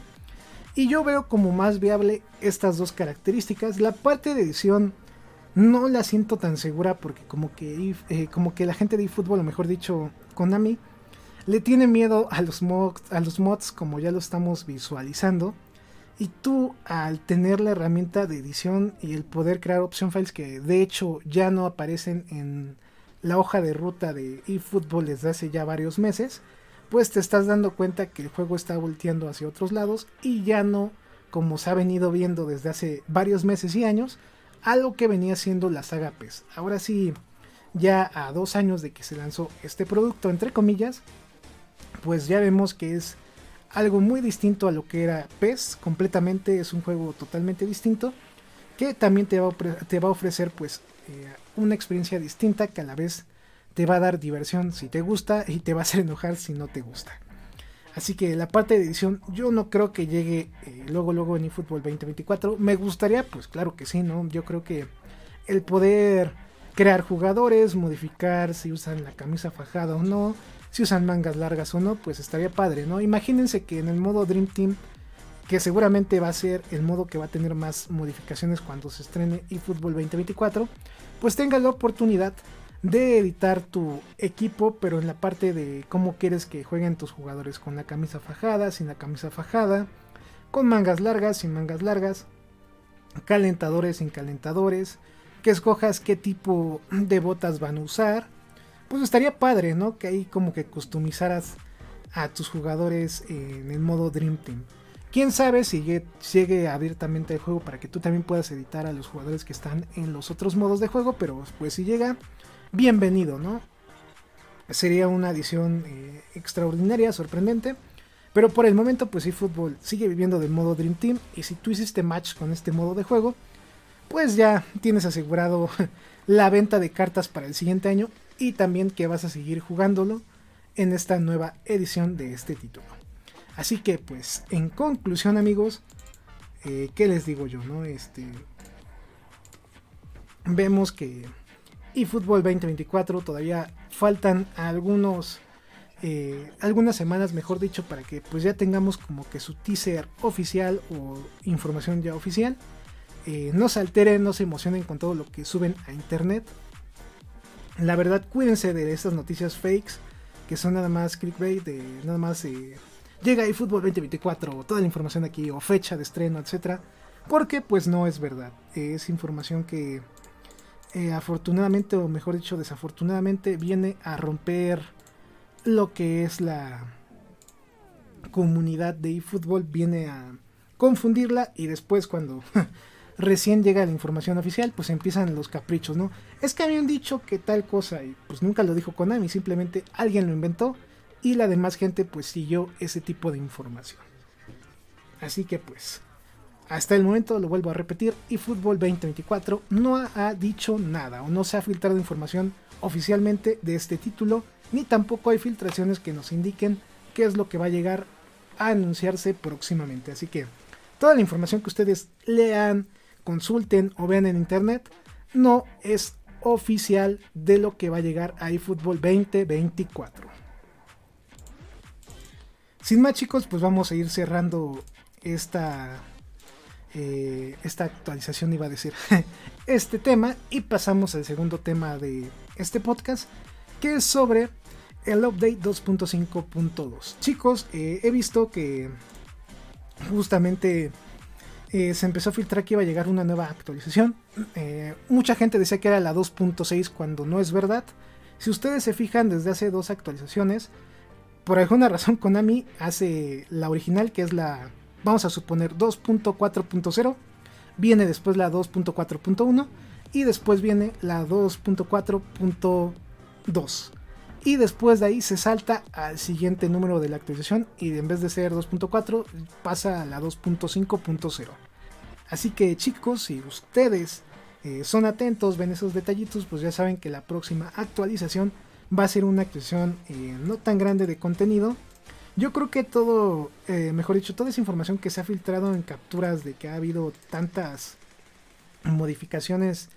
Y yo veo como más viable estas dos características. La parte de edición no la siento tan segura porque como que, eh, como que la gente de eFootball, o mejor dicho, Konami, le tiene miedo a los, mods, a los mods como ya lo estamos visualizando. Y tú al tener la herramienta de edición y el poder crear option files que de hecho ya no aparecen en la hoja de ruta de eFootball desde hace ya varios meses, pues te estás dando cuenta que el juego está volteando hacia otros lados y ya no como se ha venido viendo desde hace varios meses y años, algo que venía siendo la saga PES. Ahora sí, ya a dos años de que se lanzó este producto, entre comillas, pues ya vemos que es algo muy distinto a lo que era PES, completamente es un juego totalmente distinto, que también te va a, te va a ofrecer pues eh, una experiencia distinta que a la vez te va a dar diversión si te gusta y te va a hacer enojar si no te gusta. Así que la parte de edición yo no creo que llegue eh, luego luego en eFootball 2024. Me gustaría, pues claro que sí, ¿no? Yo creo que el poder crear jugadores, modificar si usan la camisa fajada o no, si usan mangas largas o no, pues estaría padre, ¿no? Imagínense que en el modo Dream Team, que seguramente va a ser el modo que va a tener más modificaciones cuando se estrene eFootball 2024, pues tenga la oportunidad de editar tu equipo, pero en la parte de cómo quieres que jueguen tus jugadores, con la camisa fajada, sin la camisa fajada, con mangas largas, sin mangas largas, calentadores, sin calentadores, que escojas qué tipo de botas van a usar. Pues estaría padre, ¿no? Que ahí como que customizaras a tus jugadores en el modo Dream Team. Quién sabe si llegue, abiertamente el juego para que tú también puedas editar a los jugadores que están en los otros modos de juego, pero pues si llega, bienvenido, ¿no? Sería una edición eh, extraordinaria, sorprendente. Pero por el momento, pues fútbol sigue viviendo del modo Dream Team. Y si tú hiciste match con este modo de juego, pues ya tienes asegurado la venta de cartas para el siguiente año. Y también que vas a seguir jugándolo en esta nueva edición de este título. Así que, pues, en conclusión, amigos, eh, ¿qué les digo yo? No? Este, vemos que eFootball 2024 todavía faltan algunos eh, algunas semanas, mejor dicho, para que pues ya tengamos como que su teaser oficial o información ya oficial. Eh, no se alteren, no se emocionen con todo lo que suben a internet. La verdad, cuídense de estas noticias fakes que son nada más clickbait, de nada más eh, llega eFootball 2024, toda la información aquí, o fecha de estreno, etcétera. Porque pues no es verdad. Es información que afortunadamente, o mejor dicho, desafortunadamente, viene a romper lo que es la comunidad de eFootball viene a confundirla y después cuando recién llega la información oficial pues empiezan los caprichos, ¿no? Es que habían dicho que tal cosa y pues nunca lo dijo Konami, simplemente alguien lo inventó y la demás gente pues siguió ese tipo de información. Así que pues hasta el momento lo vuelvo a repetir, eFootball 2024 no ha dicho nada o no se ha filtrado información oficialmente de este título ni tampoco hay filtraciones que nos indiquen qué es lo que va a llegar a anunciarse próximamente. Así que toda la información que ustedes lean, consulten o vean en internet no es oficial de lo que va a llegar a eFootball 2024. Sin más chicos, pues vamos a ir cerrando esta, eh, esta actualización, iba a decir, este tema y pasamos al segundo tema de este podcast que es sobre el update 2.5.2. Chicos, eh, he visto que justamente eh, se empezó a filtrar que iba a llegar una nueva actualización. Mucha gente decía que era la 2.6 cuando no es verdad. Si ustedes se fijan desde hace dos actualizaciones, por alguna razón Konami hace la original que es la, vamos a suponer 2.4.0, viene después la 2.4.1 y después viene la 2.4.2 y después de ahí se salta al siguiente número de la actualización y en vez de ser 2.4 pasa a la 2.5.0. Así que chicos, si ustedes eh, son atentos, ven esos detallitos, pues ya saben que la próxima actualización va a ser una actualización eh, no tan grande de contenido. Yo creo que todo, eh, mejor dicho, toda esa información que se ha filtrado en capturas de que ha habido tantas modificaciones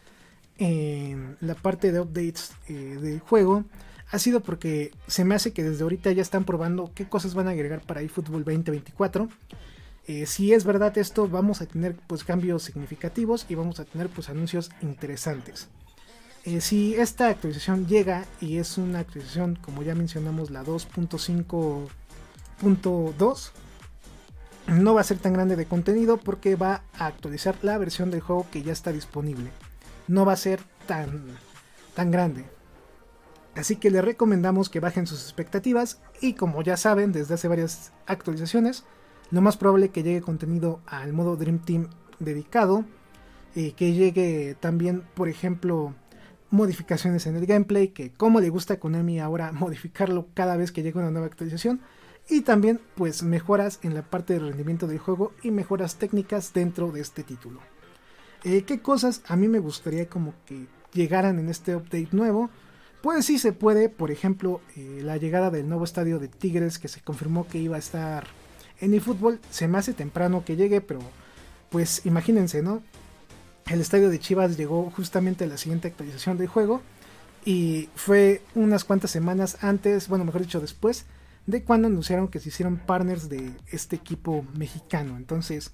en la parte de updates del juego, ha sido porque se me hace que desde ahorita ya están probando qué cosas van a agregar para eFootball 2024. Eh, si es verdad esto, vamos a tener pues cambios significativos y vamos a tener pues anuncios interesantes. Eh, si esta actualización llega y es una actualización como ya mencionamos la 2.5.2 no va a ser tan grande de contenido porque va a actualizar la versión del juego que ya está disponible. No va a ser tan, tan grande. Así que les recomendamos que bajen sus expectativas y como ya saben desde hace varias actualizaciones, lo más probable que llegue contenido al modo Dream Team dedicado, y que llegue también, por ejemplo, modificaciones en el gameplay, que como le gusta a Konami ahora modificarlo cada vez que llega una nueva actualización, y también pues mejoras en la parte de rendimiento del juego y mejoras técnicas dentro de este título. Eh, ¿Qué cosas a mí me gustaría como que llegaran en este update nuevo? Pues sí se puede, por ejemplo, eh, la llegada del nuevo estadio de Tigres que se confirmó que iba a estar en eFootball. Se me hace temprano que llegue, pero pues imagínense, ¿no? El estadio de Chivas llegó justamente a la siguiente actualización del juego y fue unas cuantas semanas antes, bueno, mejor dicho, después de cuando anunciaron que se hicieron partners de este equipo mexicano. Entonces,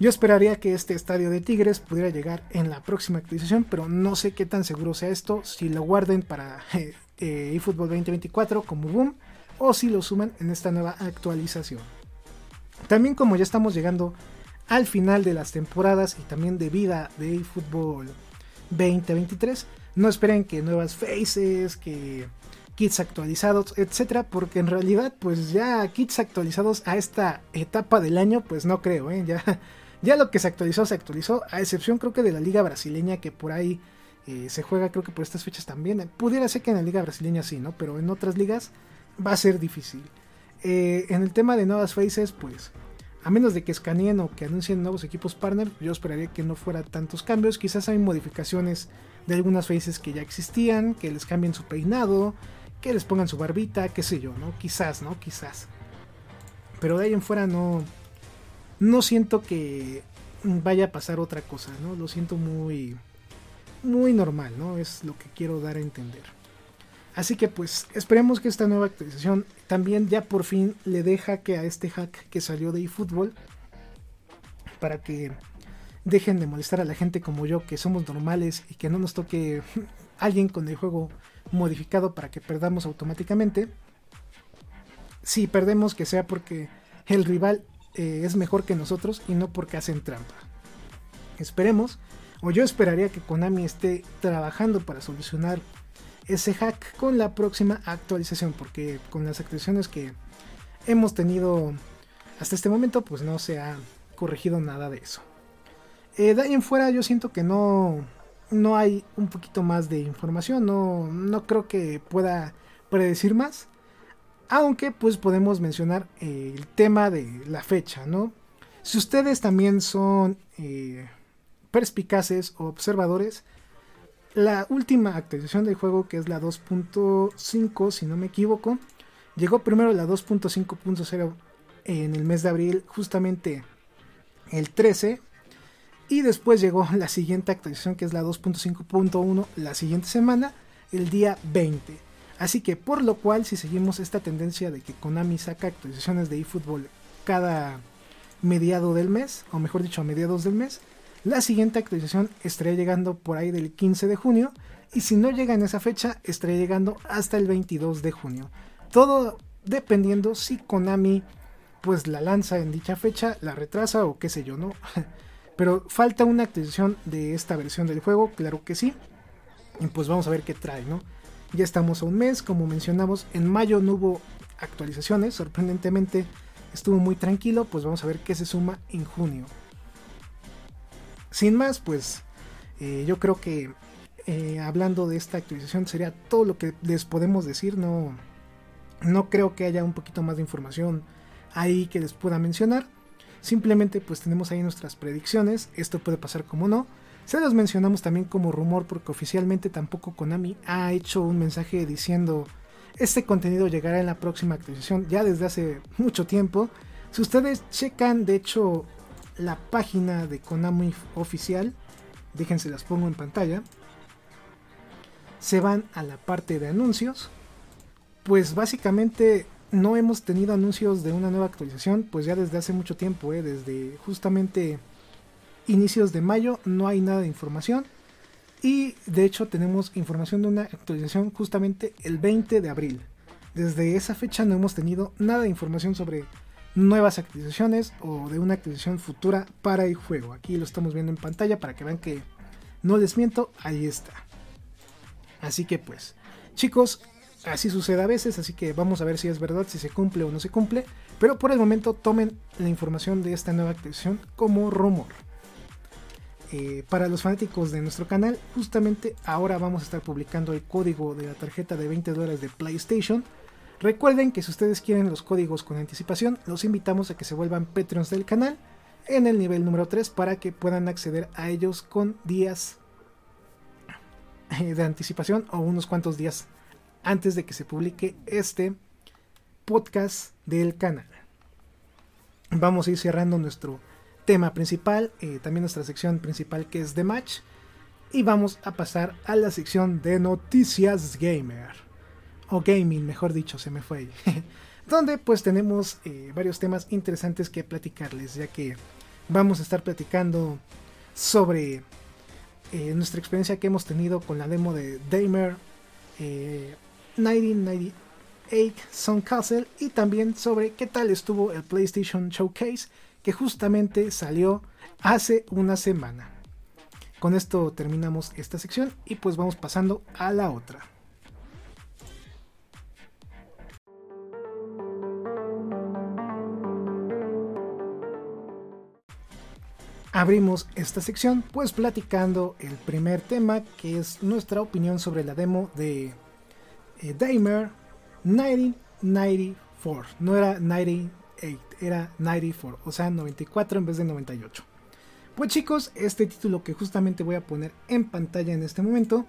Yo esperaría que este estadio de Tigres pudiera llegar en la próxima actualización, pero no sé qué tan seguro sea esto, si lo guarden para eh, eh, eFootball 2024 como boom o si lo suman en esta nueva actualización. También como ya estamos llegando al final de las temporadas y también de vida de eFootball 2023, no esperen que nuevas faces, que kits actualizados, etcétera, porque en realidad pues ya kits actualizados a esta etapa del año pues no creo, ¿eh? ya ya lo que se actualizó se actualizó, a excepción creo que de la liga brasileña que por ahí eh, se juega creo que por estas fechas también. Pudiera ser que en la liga brasileña sí, ¿no? Pero en otras ligas va a ser difícil. Eh, en el tema de nuevas faces, pues a menos de que escaneen o que anuncien nuevos equipos partner, yo esperaría que no fuera tantos cambios. Quizás hay modificaciones de algunas faces que ya existían, que les cambien su peinado, que les pongan su barbita, qué sé yo, ¿no? Quizás, ¿no? Quizás. Pero de ahí en fuera no. No siento que vaya a pasar otra cosa, ¿no? Lo siento muy. Muy normal, ¿no? Es lo que quiero dar a entender. Así que pues esperemos que esta nueva actualización también ya por fin le deja que a este hack que salió de eFootball para que dejen de molestar a la gente como yo que somos normales y que no nos toque alguien con el juego modificado para que perdamos automáticamente. Si perdemos que sea porque el rival eh, es mejor que nosotros y no porque hacen trampa. Esperemos, o yo esperaría que Konami esté trabajando para solucionar ese hack con la próxima actualización, porque con las actualizaciones que hemos tenido hasta este momento, pues no se ha corregido nada de eso. Eh, en fuera yo siento que no, no hay un poquito más de información, no, no creo que pueda predecir más, aunque pues podemos mencionar eh, el tema de la fecha, ¿no? Si ustedes también son eh, perspicaces o observadores, la última actualización del juego, que es la 2.5, si no me equivoco, llegó primero la 2.5.0 en el mes de abril, justamente el 13, y después llegó la siguiente actualización, que es la 2.5.1, la siguiente semana, el día 20. Así que por lo cual, si seguimos esta tendencia de que Konami saca actualizaciones de eFootball cada mediado del mes, o mejor dicho, a mediados del mes, la siguiente actualización estaría llegando por ahí del 15 de junio y si no llega en esa fecha estaría llegando hasta el 22 de junio. Todo dependiendo si Konami pues la lanza en dicha fecha, la retrasa o qué sé yo, ¿no? Pero falta una actualización de esta versión del juego, claro que sí. Y pues vamos a ver qué trae, ¿no? Ya estamos a un mes, como mencionamos, en mayo no hubo actualizaciones, sorprendentemente estuvo muy tranquilo, pues vamos a ver qué se suma en junio sin más, pues eh, yo creo que eh, hablando de esta actualización sería todo lo que les podemos decir. No, no creo que haya un poquito más de información ahí que les pueda mencionar. Simplemente pues tenemos ahí nuestras predicciones. Esto puede pasar como no. Se los mencionamos también como rumor porque oficialmente tampoco Konami ha hecho un mensaje diciendo este contenido llegará en la próxima actualización ya desde hace mucho tiempo. Si ustedes checan de hecho la página de Konami oficial, déjense las pongo en pantalla, se van a la parte de anuncios, pues básicamente no hemos tenido anuncios de una nueva actualización, pues ya desde hace mucho tiempo, ¿eh? desde justamente inicios de mayo no hay nada de información. Y de hecho tenemos información de una actualización justamente el 20 de abril. Desde esa fecha no hemos tenido nada de información sobre nuevas actualizaciones o de una actualización futura para el juego. Aquí lo estamos viendo en pantalla para que vean que no les miento, ahí está. Así que pues, chicos, así sucede a veces, así que vamos a ver si es verdad, si se cumple o no se cumple. Pero por el momento tomen la información de esta nueva actualización como rumor. Eh, para los fanáticos de nuestro canal, justamente ahora vamos a estar publicando el código de la tarjeta de 20 dólares de PlayStation Recuerden que si ustedes quieren los códigos con anticipación, los invitamos a que se vuelvan Patreons del canal en el nivel número 3 para que puedan acceder a ellos con días eh, de anticipación o unos cuantos días antes de que se publique este podcast del canal. Vamos a ir cerrando nuestro tema principal, eh, también nuestra sección principal que es The Match, y vamos a pasar a la sección de noticias gamer o gaming, mejor dicho, se me fue donde pues tenemos eh, varios temas interesantes que platicarles, ya que vamos a estar platicando sobre eh, nuestra experiencia que hemos tenido con la demo de Damer 1998 Sun Castle y también sobre qué tal estuvo el PlayStation Showcase que justamente salió hace una semana. Con esto terminamos esta sección y pues vamos pasando a la otra. Abrimos esta sección pues platicando el primer tema que es nuestra opinión sobre la demo de eh, Damer 1994. No era 98, era 94, o sea 94 en vez de 98. Pues chicos, este título que justamente voy a poner en pantalla en este momento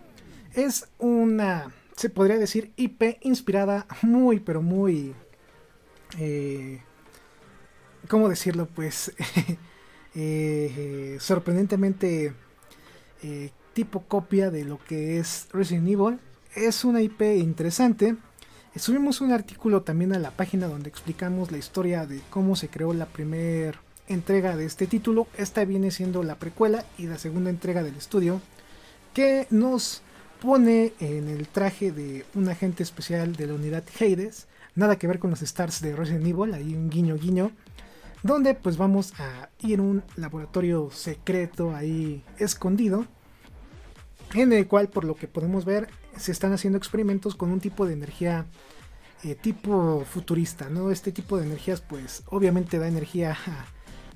es una, se podría decir, IP inspirada muy, pero muy... Eh, ¿Cómo decirlo? Pues eh, sorprendentemente eh, tipo copia de lo que es Resident Evil. Es una IP interesante. Subimos un artículo también a la página donde explicamos la historia de cómo se creó la primera entrega de este título. Esta viene siendo la precuela y la segunda entrega del estudio que nos pone en el traje de un agente especial de la unidad Hades. Nada que ver con los stars de Resident Evil, ahí un guiño guiño. Donde pues vamos a ir a un laboratorio secreto ahí escondido. En el cual por lo que podemos ver se están haciendo experimentos con un tipo de energía eh, tipo futurista, ¿no? Este tipo de energías pues obviamente da energía a,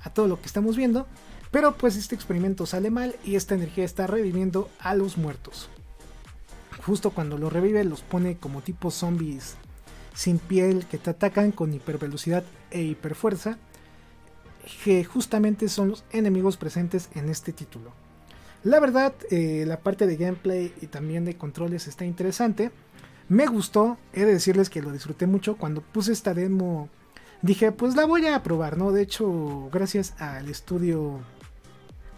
a todo lo que estamos viendo. Pero pues este experimento sale mal y esta energía está reviviendo a los muertos. Justo cuando lo revive los pone como tipo zombies sin piel que te atacan con hipervelocidad e hiperfuerza. Que justamente son los enemigos presentes en este título. La verdad, eh, la parte de gameplay y también de controles está interesante. Me gustó, he de decirles que lo disfruté mucho cuando puse esta demo dije, pues la voy a probar, ¿no? De hecho, gracias al estudio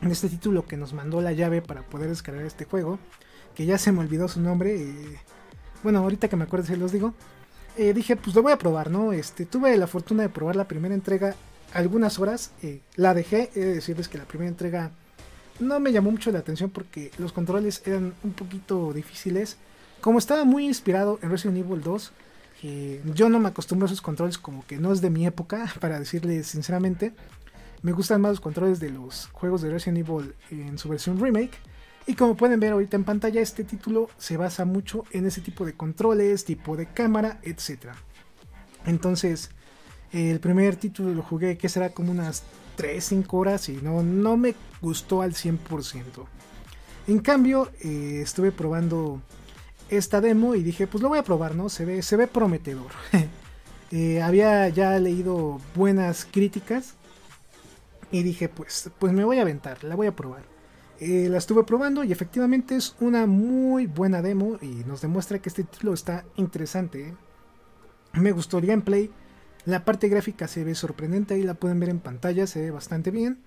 este título que nos mandó la llave para poder descargar este juego, que ya se me olvidó su nombre, eh, bueno, ahorita que me acuerdo se los digo, eh, dije, pues lo voy a probar, ¿no? Este, tuve la fortuna de probar la primera entrega algunas horas, la dejé, he de decirles que la primera entrega no me llamó mucho la atención porque los controles eran un poquito difíciles, como estaba muy inspirado en Resident Evil 2, yo no me acostumbro a esos controles como que no es de mi época, para decirles sinceramente. Me gustan más los controles de los juegos de Resident Evil en su versión remake. Y como pueden ver ahorita en pantalla, este título se basa mucho en ese tipo de controles, tipo de cámara, etc. Entonces, el primer título lo jugué que será como unas 3-5 horas y no, no me gustó al 100%. En cambio, eh, estuve probando esta demo y dije, pues lo voy a probar, ¿no? Se ve, se ve prometedor. Eh, había ya leído buenas críticas y dije, pues, pues me voy a aventar, la voy a probar. Eh, la estuve probando y efectivamente es una muy buena demo y nos demuestra que este título está interesante. Me gustó el gameplay, la parte gráfica se ve sorprendente, ahí la pueden ver en pantalla, se ve bastante bien.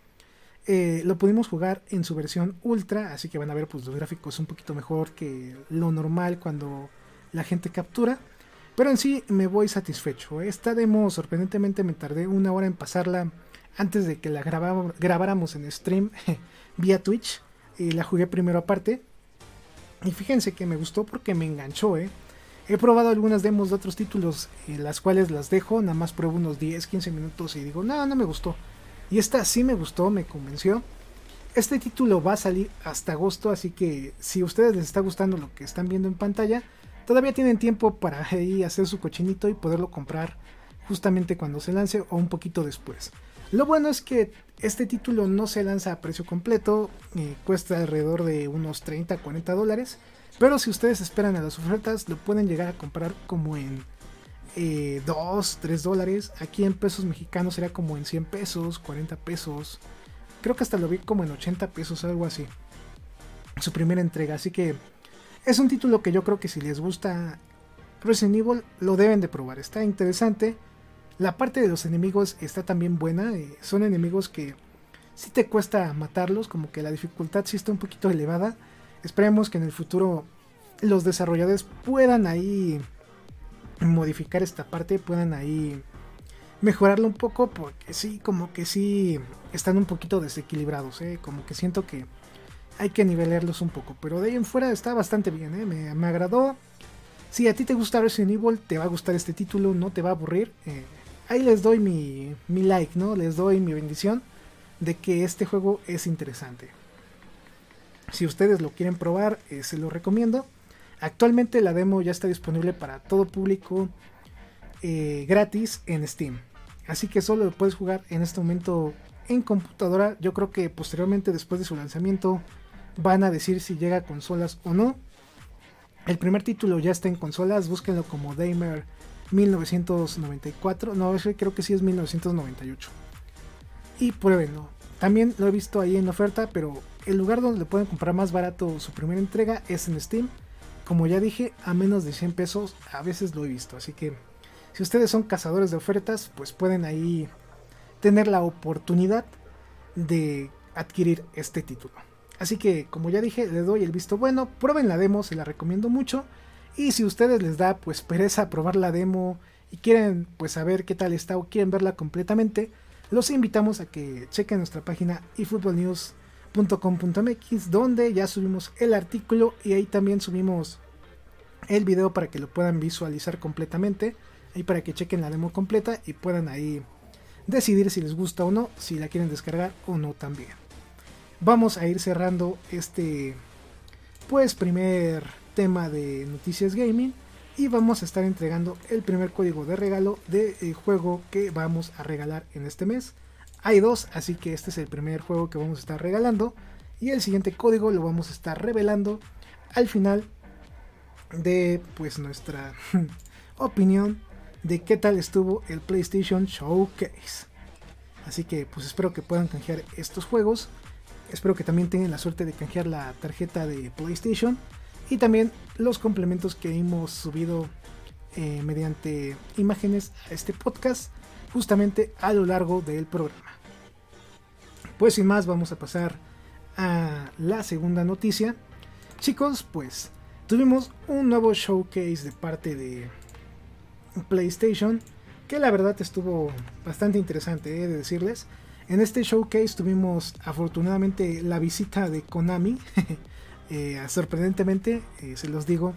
Eh, lo pudimos jugar en su versión ultra, así que van a ver pues, los gráficos un poquito mejor que lo normal cuando la gente captura. Pero en sí me voy satisfecho. Esta demo sorprendentemente me tardé una hora en pasarla antes de que la grabáramos en stream vía Twitch. Y la jugué primero aparte. Y fíjense que me gustó porque me enganchó. ¿eh? He probado algunas demos de otros títulos, en las cuales las dejo, nada más pruebo unos 10, 15 minutos y digo, no, no me gustó. Y esta sí me gustó, me convenció. Este título va a salir hasta agosto, así que si a ustedes les está gustando lo que están viendo en pantalla, todavía tienen tiempo para ahí hacer su cochinito y poderlo comprar justamente cuando se lance o un poquito después. Lo bueno es que este título no se lanza a precio completo, eh, cuesta alrededor de unos 30 40 dólares, pero si ustedes esperan a las ofertas lo pueden llegar a comprar como en 2, eh, 3 dólares. Aquí en pesos mexicanos sería como en 100 pesos, 40 pesos. Creo que hasta lo vi como en 80 pesos, algo así. Su primera entrega. Así que es un título que yo creo que si les gusta Resident Evil lo deben de probar. Está interesante. La parte de los enemigos está también buena. Eh, son enemigos que si te cuesta matarlos. Como que la dificultad sí está un poquito elevada. Esperemos que en el futuro los desarrolladores puedan ahí modificar esta parte, puedan ahí mejorarlo un poco porque sí, como que sí están un poquito desequilibrados, ¿eh? como que siento que hay que nivelarlos un poco, pero de ahí en fuera está bastante bien, ¿eh? me, agradó. Si a ti te gusta Resident Evil, te va a gustar este título, no te va a aburrir. Eh, ahí les doy mi, mi like, ¿no? Les doy mi bendición de que este juego es interesante. Si ustedes lo quieren probar, eh, se lo recomiendo. Actualmente la demo ya está disponible para todo público eh, gratis en Steam. Así que solo lo puedes jugar en este momento en computadora. Yo creo que posteriormente, después de su lanzamiento, van a decir si llega a consolas o no. El primer título ya está en consolas. Búsquenlo como Damer 1994. No, creo que sí es 1998. Y pruébenlo. También lo he visto ahí en oferta, pero el lugar donde le pueden comprar más barato su primera entrega es en Steam. Como ya dije, a menos de 100 pesos a veces lo he visto. Así que si ustedes son cazadores de ofertas, pues pueden ahí tener la oportunidad de adquirir este título. Así que como ya dije, le doy el visto bueno, prueben la demo, se la recomiendo mucho. Y si ustedes les da pues pereza probar la demo y quieren pues saber qué tal está o quieren verla completamente, los invitamos a que chequen nuestra página eFootballNews.com .com.mx donde ya subimos el artículo y ahí también subimos el video para que lo puedan visualizar completamente, ahí para que chequen la demo completa y puedan ahí decidir si les gusta o no, si la quieren descargar o no también. Vamos a ir cerrando este pues primer tema de noticias gaming y vamos a estar entregando el primer código de regalo del de juego que vamos a regalar en este mes. Hay dos, así que este es el primer juego que vamos a estar regalando. Y el siguiente código lo vamos a estar revelando al final de pues nuestra opinión de qué tal estuvo el PlayStation Showcase. Así que pues espero que puedan canjear estos juegos. Espero que también tengan la suerte de canjear la tarjeta de PlayStation. Y también los complementos que hemos subido eh, mediante imágenes a este podcast justamente a lo largo del programa. Pues sin más, vamos a pasar a la segunda noticia. Chicos, pues tuvimos un nuevo showcase de parte de PlayStation que la verdad estuvo bastante interesante, he de decirles. En este showcase tuvimos afortunadamente la visita de Konami. Eh, sorprendentemente, eh, se los digo,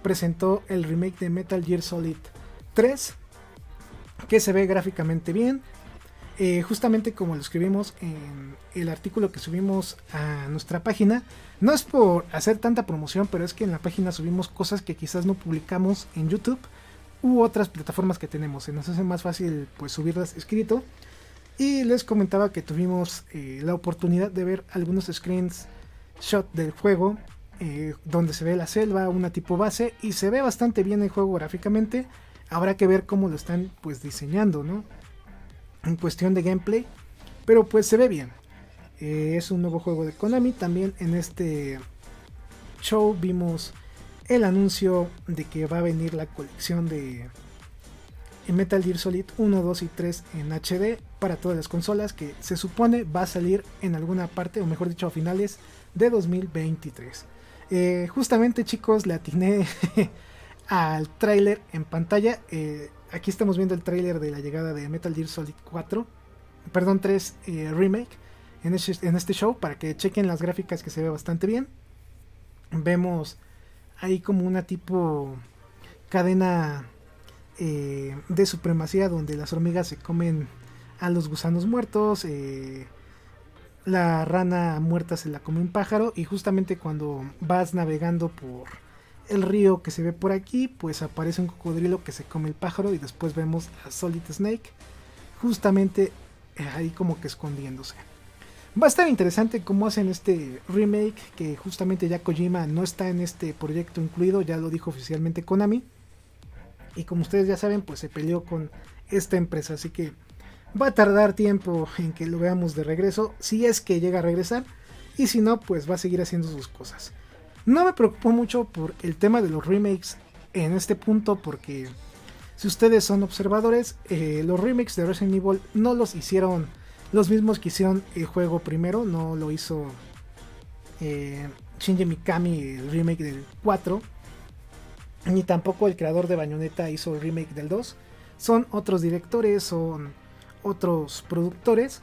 presentó el remake de Metal Gear Solid 3 que se ve gráficamente bien. Eh, justamente como lo escribimos en el artículo que subimos a nuestra página, no es por hacer tanta promoción, pero es que en la página subimos cosas que quizás no publicamos en YouTube u otras plataformas que tenemos. Se nos hace más fácil pues subirlas escrito. Y les comentaba que tuvimos eh, la oportunidad de ver algunos screens shot del juego, eh, donde se ve la selva, una tipo base, y se ve bastante bien el juego gráficamente habrá que ver cómo lo están pues diseñando, ¿no? En cuestión de gameplay, pero pues se ve bien. Eh, es un nuevo juego de Konami. También en este show vimos el anuncio de que va a venir la colección de Metal Gear Solid 1, 2 y 3 en HD para todas las consolas que se supone va a salir en alguna parte o mejor dicho a finales de 2023. Eh, justamente chicos le atiné al tráiler en pantalla. Eh, aquí estamos viendo el tráiler de la llegada de Metal Gear Solid 4, perdón 3 eh, remake en este, en este show para que chequen las gráficas que se ve bastante bien. Vemos ahí como una tipo cadena eh, de supremacía donde las hormigas se comen a los gusanos muertos. la rana muerta se la come un pájaro y justamente cuando vas navegando por el río que se ve por aquí, pues aparece un cocodrilo que se come el pájaro y después vemos a Solid Snake justamente eh, ahí como que escondiéndose. Va a estar interesante cómo hacen este remake que justamente ya Kojima no está en este proyecto incluido, ya lo dijo oficialmente Konami. Y como ustedes ya saben, pues se peleó con esta empresa, así que va a tardar tiempo en que lo veamos de regreso, si es que llega a regresar, y si no, pues va a seguir haciendo sus cosas. No me preocupo mucho por el tema de los remakes en este punto porque si ustedes son observadores, eh, los remakes de Resident Evil no los hicieron los mismos que hicieron el juego primero, no lo hizo eh, Shinji Mikami el remake del 4, ni tampoco el creador de Bayonetta hizo el remake del 2. son otros directores, son otros productores.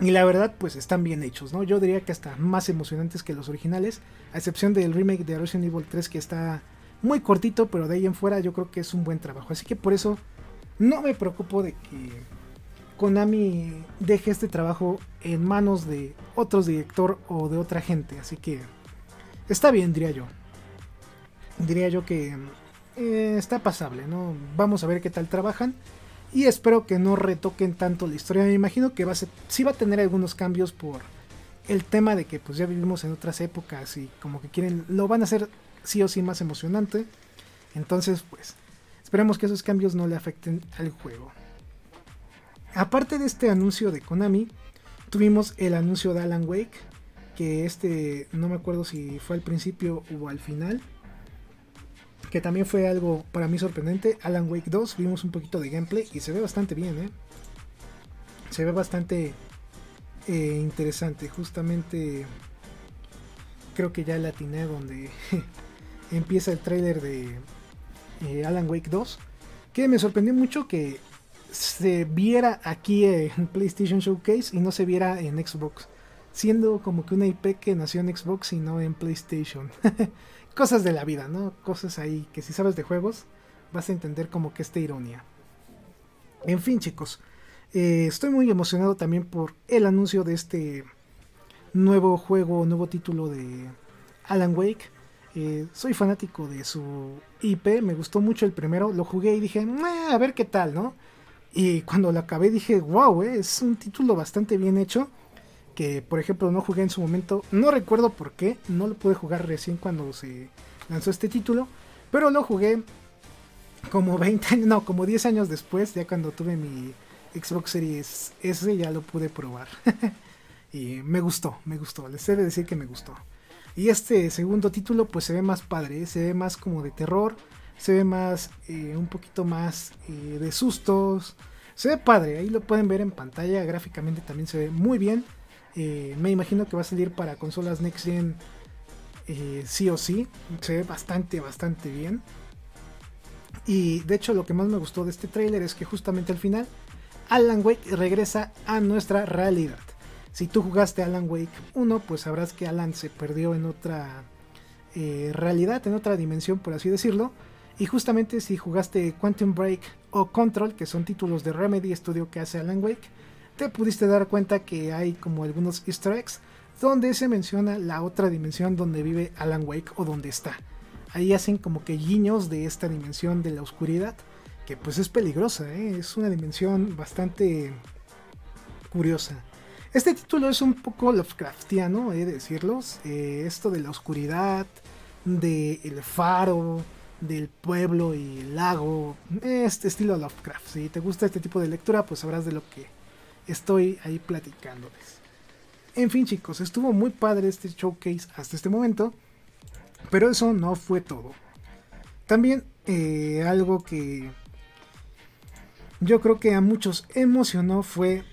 Y la verdad, pues están bien hechos, ¿no? Yo diría que hasta más emocionantes que los originales, a excepción del remake de Resident Evil 3 que está muy cortito, pero de ahí en fuera yo creo que es un buen trabajo. Así que por eso no me preocupo de que Konami deje este trabajo en manos de otros director o de otra gente. Así que está bien, diría yo. Diría yo que eh, está pasable, ¿no? Vamos a ver qué tal trabajan. Y espero que no retoquen tanto la historia. Me imagino que va a ser, sí va a tener algunos cambios por el tema de que pues ya vivimos en otras épocas y como que quieren, lo van a hacer sí o sí más emocionante. Entonces pues esperemos que esos cambios no le afecten al juego. Aparte de este anuncio de Konami, tuvimos el anuncio de Alan Wake, que este no me acuerdo si fue al principio o al final que también fue algo para mí sorprendente. Alan Wake 2, vimos un poquito de gameplay y se ve bastante bien, ¿eh? Se ve bastante eh, interesante. Justamente creo que ya latiné donde empieza el trailer de eh, Alan Wake 2. Que me sorprendió mucho que se viera aquí en PlayStation Showcase y no se viera en Xbox. Siendo como que una IP que nació en Xbox y no en PlayStation. cosas de la vida, ¿no? Cosas ahí que si sabes de juegos vas a entender como que esta ironía. En fin, chicos, eh, estoy muy emocionado también por el anuncio de este nuevo juego, nuevo título de Alan Wake. Eh, soy fanático de su IP, me gustó mucho el primero, lo jugué y dije, a ver qué tal, ¿no? Y cuando lo acabé dije, wow, eh, es un título bastante bien hecho que por ejemplo no jugué en su momento, no recuerdo por qué, no lo pude jugar recién cuando se lanzó este título, pero lo jugué como 20 años, no, como 10 años después, ya cuando tuve mi Xbox Series S ya lo pude probar. y me gustó, me gustó, les he de decir que me gustó. Y este segundo título pues se ve más padre, se ve más como de terror, se ve más, eh, un poquito más eh, de sustos. Se ve padre, ahí lo pueden ver en pantalla, gráficamente también se ve muy bien. Eh, me imagino que va a salir para consolas Next Gen eh, sí o sí. Se ve bastante, bastante bien. Y de hecho lo que más me gustó de este tráiler es que justamente al final Alan Wake regresa a nuestra realidad. Si tú jugaste Alan Wake 1, pues sabrás que Alan se perdió en otra eh, realidad, en otra dimensión, por así decirlo. Y justamente si jugaste Quantum Break o Control, que son títulos de Remedy Studio que hace Alan Wake, te pudiste dar cuenta que hay como algunos easter eggs donde se menciona la otra dimensión donde vive Alan Wake o donde está. Ahí hacen como que guiños de esta dimensión de la oscuridad, que pues es peligrosa, ¿eh? es una dimensión bastante curiosa. Este título es un poco Lovecraftiano, he de decirlo. Eh, esto de la oscuridad, del el faro, del pueblo y el lago. Este estilo Lovecraft. Si te gusta este tipo de lectura, pues sabrás de lo que estoy ahí platicándoles. En fin chicos, estuvo muy padre este showcase hasta este momento, pero eso no fue todo. También eh, algo que yo creo que a muchos emocionó fue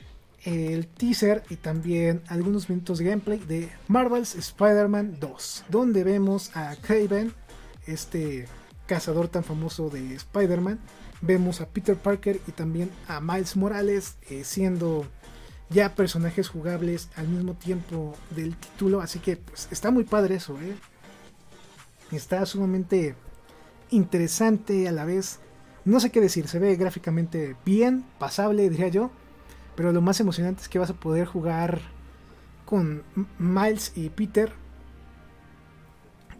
el teaser y también algunos minutos de gameplay de Marvel's Spider-Man 2, donde vemos a Craven, este cazador tan famoso de Spider-Man, Vemos a Peter Parker y también a Miles Morales eh, siendo ya personajes jugables al mismo tiempo del título. Así que pues, está muy padre eso, ¿eh? Está sumamente interesante a la vez. No sé qué decir, se ve gráficamente bien, pasable, diría yo. Pero lo más emocionante es que vas a poder jugar con Miles y Peter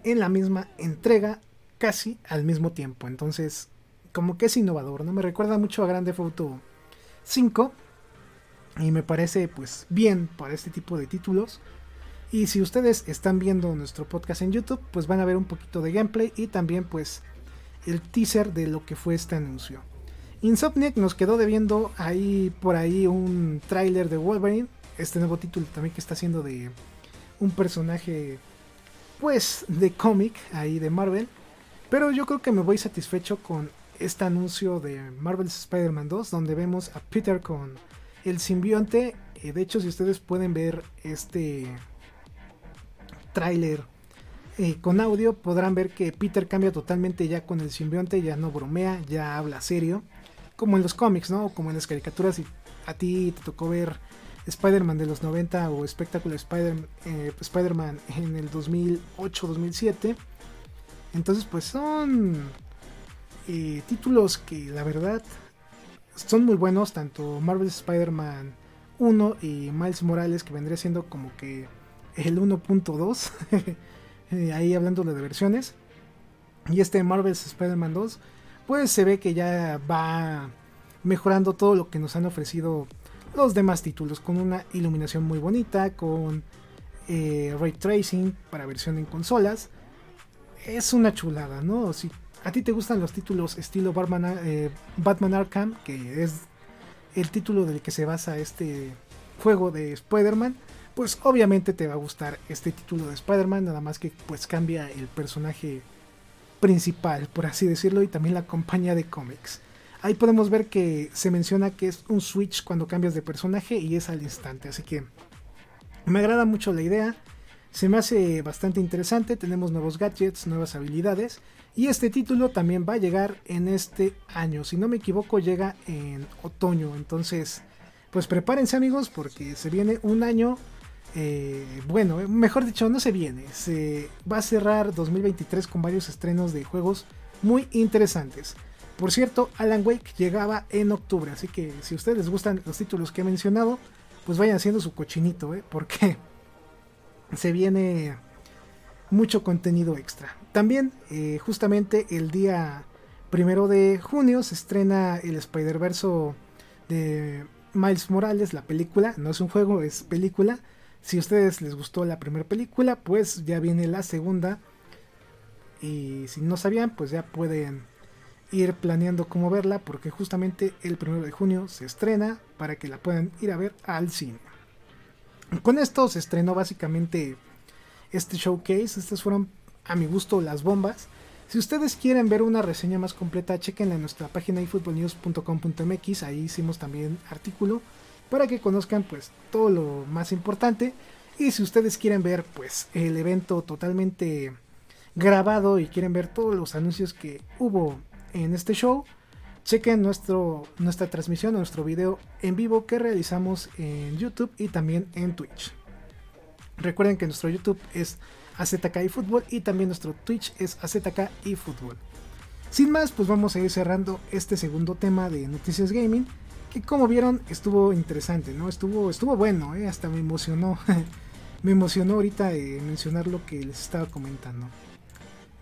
en la misma entrega casi al mismo tiempo. Entonces como que es innovador, ¿no? Me recuerda mucho a Grande Foto 5 y me parece pues bien para este tipo de títulos. Y si ustedes están viendo nuestro podcast en YouTube, pues van a ver un poquito de gameplay y también pues el teaser de lo que fue este anuncio. Insomniac nos quedó debiendo ahí por ahí un tráiler de Wolverine, este nuevo título también que está haciendo de un personaje pues de cómic ahí de Marvel. Pero yo creo que me voy satisfecho con este anuncio de Marvel's Spider-Man 2, donde vemos a Peter con el simbionte. Eh, de hecho, si ustedes pueden ver este tráiler eh, con audio, podrán ver que Peter cambia totalmente ya con el simbionte, ya no bromea, ya habla serio. como en los cómics, ¿no? Como en las caricaturas, y a ti te tocó ver Spider-Man de los 90 o Spectacular eh, Spider-Man en el 2008-2007. Entonces, pues son eh, títulos que la verdad son muy buenos, tanto Marvel Spider-Man 1 y Miles Morales, que vendría siendo como que el 1.2, eh, ahí hablando de versiones. Y este Marvel Spider-Man 2, pues se ve que ya va mejorando todo lo que nos han ofrecido los demás títulos, con una iluminación muy bonita, con eh, ray tracing para versión en consolas. Es una chulada, ¿no? Si a ti te gustan los títulos estilo Batman, eh, Batman Arkham, que es el título del que se basa este juego de Spider-Man, pues obviamente te va a gustar este título de Spider-Man, nada más que pues cambia el personaje principal, por así decirlo, y también la compañía de cómics. Ahí podemos ver que se menciona que es un switch cuando cambias de personaje y es al instante, así que me agrada mucho la idea, se me hace bastante interesante, tenemos nuevos gadgets, nuevas habilidades y este título también va a llegar en este año, si no me equivoco llega en otoño, entonces pues prepárense amigos porque se viene un año eh, bueno, mejor dicho, no se viene. Se va a cerrar 2023 con varios estrenos de juegos muy interesantes. Por cierto, Alan Wake llegaba en octubre, así que si ustedes les gustan los títulos que he mencionado, pues vayan haciendo su cochinito, ¿eh? porque se viene mucho contenido extra. También, eh, justamente el día primero de junio se estrena el Spider-Verse de Miles Morales, la película, no es un juego, es película. Si a ustedes les gustó la primera película, pues ya viene la segunda. Y si no sabían, pues ya pueden ir planeando cómo verla, porque justamente el primero de junio se estrena para que la puedan ir a ver al cine. Con esto se estrenó básicamente este showcase. Estas fueron a mi gusto las bombas. Si ustedes quieren ver una reseña más completa, chequenla en nuestra página iFootballnews.com.mx. Ahí hicimos también artículo para que conozcan pues todo lo más importante. Y si ustedes quieren ver pues el evento totalmente grabado y quieren ver todos los anuncios que hubo en este show, chequen nuestro, nuestra transmisión, nuestro video en vivo que realizamos en YouTube y también en Twitch. Recuerden que nuestro YouTube es AZK y Fútbol y también nuestro Twitch es AZK y Fútbol. Sin más, pues vamos a ir cerrando este segundo tema de Noticias Gaming, que como vieron estuvo interesante, ¿no? Estuvo, estuvo bueno, ¿eh? hasta me emocionó. me emocionó ahorita eh, mencionar lo que les estaba comentando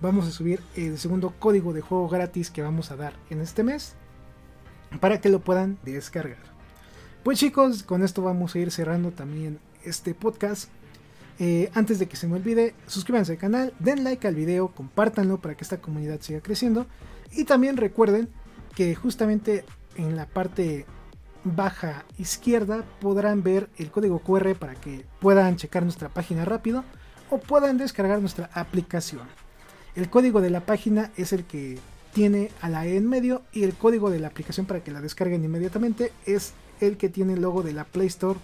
vamos a subir el segundo código de juego gratis que vamos a dar en este mes para que lo puedan descargar. Pues chicos, con esto vamos a ir cerrando también este podcast. Eh, antes de que se me olvide, suscríbanse al canal, den like al video, compártanlo para que esta comunidad siga creciendo. Y también recuerden que justamente en la parte baja izquierda podrán ver el código QR para que puedan checar nuestra página rápido o puedan descargar nuestra aplicación. El código de la página es el que tiene a la E en medio y el código de la aplicación para que la descarguen inmediatamente es el que tiene el logo de la Play Store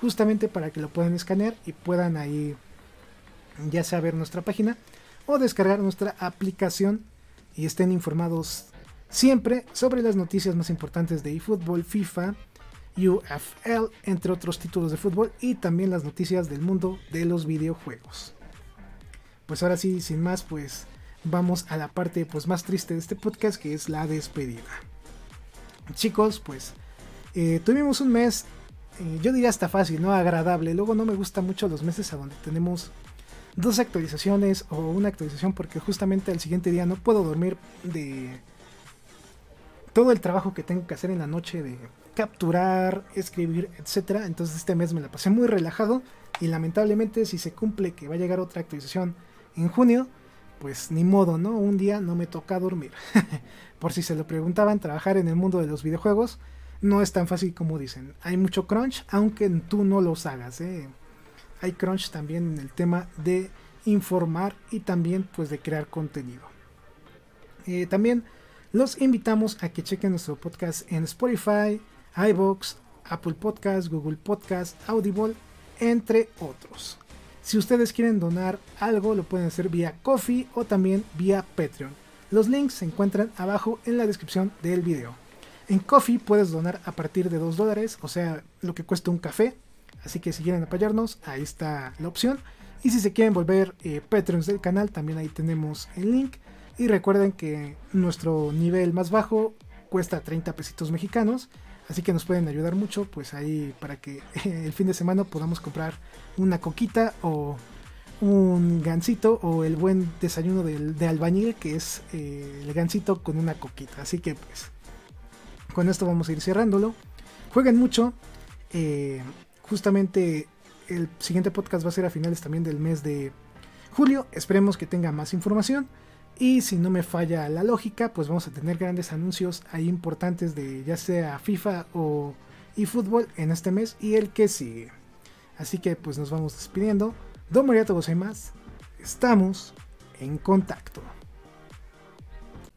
justamente para que lo puedan escanear y puedan ahí ya sea ver nuestra página o descargar nuestra aplicación y estén informados siempre sobre las noticias más importantes de eFootball, FIFA, UFL, entre otros títulos de fútbol y también las noticias del mundo de los videojuegos. Pues ahora sí, sin más, pues vamos a la parte pues más triste de este podcast que es la despedida. Chicos, pues eh, tuvimos un mes, eh, yo diría hasta fácil, ¿no? Agradable. Luego no me gustan mucho los meses a donde tenemos dos actualizaciones o una actualización porque justamente al siguiente día no puedo dormir de todo el trabajo que tengo que hacer en la noche de capturar, escribir, etcétera. Entonces este mes me la pasé muy relajado y lamentablemente si se cumple que va a llegar otra actualización en junio, pues ni modo, ¿no? Un día no me toca dormir. Por si se lo preguntaban, trabajar en el mundo de los videojuegos no es tan fácil como dicen. Hay mucho crunch, aunque tú no los hagas. ¿eh? Hay crunch también en el tema de informar y también pues de crear contenido. Eh, también los invitamos a que chequen nuestro podcast en Spotify, iBox, Apple Podcast, Google Podcast, Audible, entre otros. Si ustedes quieren donar algo, lo pueden hacer vía Coffee o también vía Patreon. Los links se encuentran abajo en la descripción del video. En Coffee puedes donar a partir de 2 dólares, o sea, lo que cuesta un café. Así que si quieren apoyarnos, ahí está la opción. Y si se quieren volver eh, Patreons del canal, también ahí tenemos el link. Y recuerden que nuestro nivel más bajo cuesta 30 pesitos mexicanos. Así que nos pueden ayudar mucho, pues ahí para que el fin de semana podamos comprar una coquita o un gansito o el buen desayuno de, albañil que es eh, el gansito con una coquita. Así que pues con esto vamos a ir cerrándolo. Jueguen mucho. Eh, justamente el siguiente podcast va a ser a finales también del mes de julio. Esperemos que tenga más información. Y si no me falla la lógica, pues vamos a tener grandes anuncios ahí importantes de ya sea FIFA o eFootball en este mes y el que sigue. Así que pues nos vamos despidiendo. Don y más, estamos en contacto.